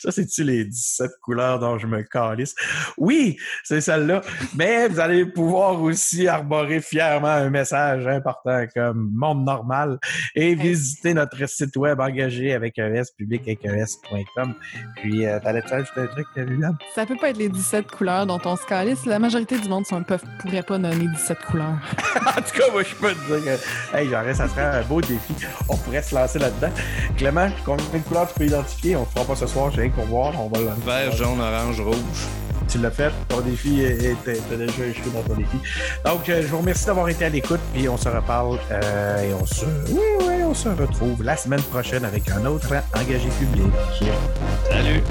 Ça, c'est-tu les 17 couleurs dont je me calisse? Oui, c'est celle-là. Mais vous allez pouvoir aussi arborer fièrement un message important comme monde normal et visiter notre site web engagé avec un S, public avec un S.com. Puis, euh, t'allais-tu ajouter un truc, Liliane? Ça peut pas être les 17 couleurs dont on se calisse. La majorité du monde ne pourrait pas nommer 17 couleurs. en tout cas, moi, je peux te dire que, hey, genre, ça serait un beau défi. On pourrait se lancer là-dedans. Clément, combien de couleurs tu peux identifier? On ne fera pas ce soir, j'ai rien qu'on voir, on va le Vert, jaune, orange, rouge. Tu l'as fait, ton défi t'as déjà échoué dans ton défi. Donc, euh, je vous remercie d'avoir été à l'écoute, puis on se reparle euh, et on se. Oui, oui, on se retrouve la semaine prochaine avec un autre engagé public. Salut!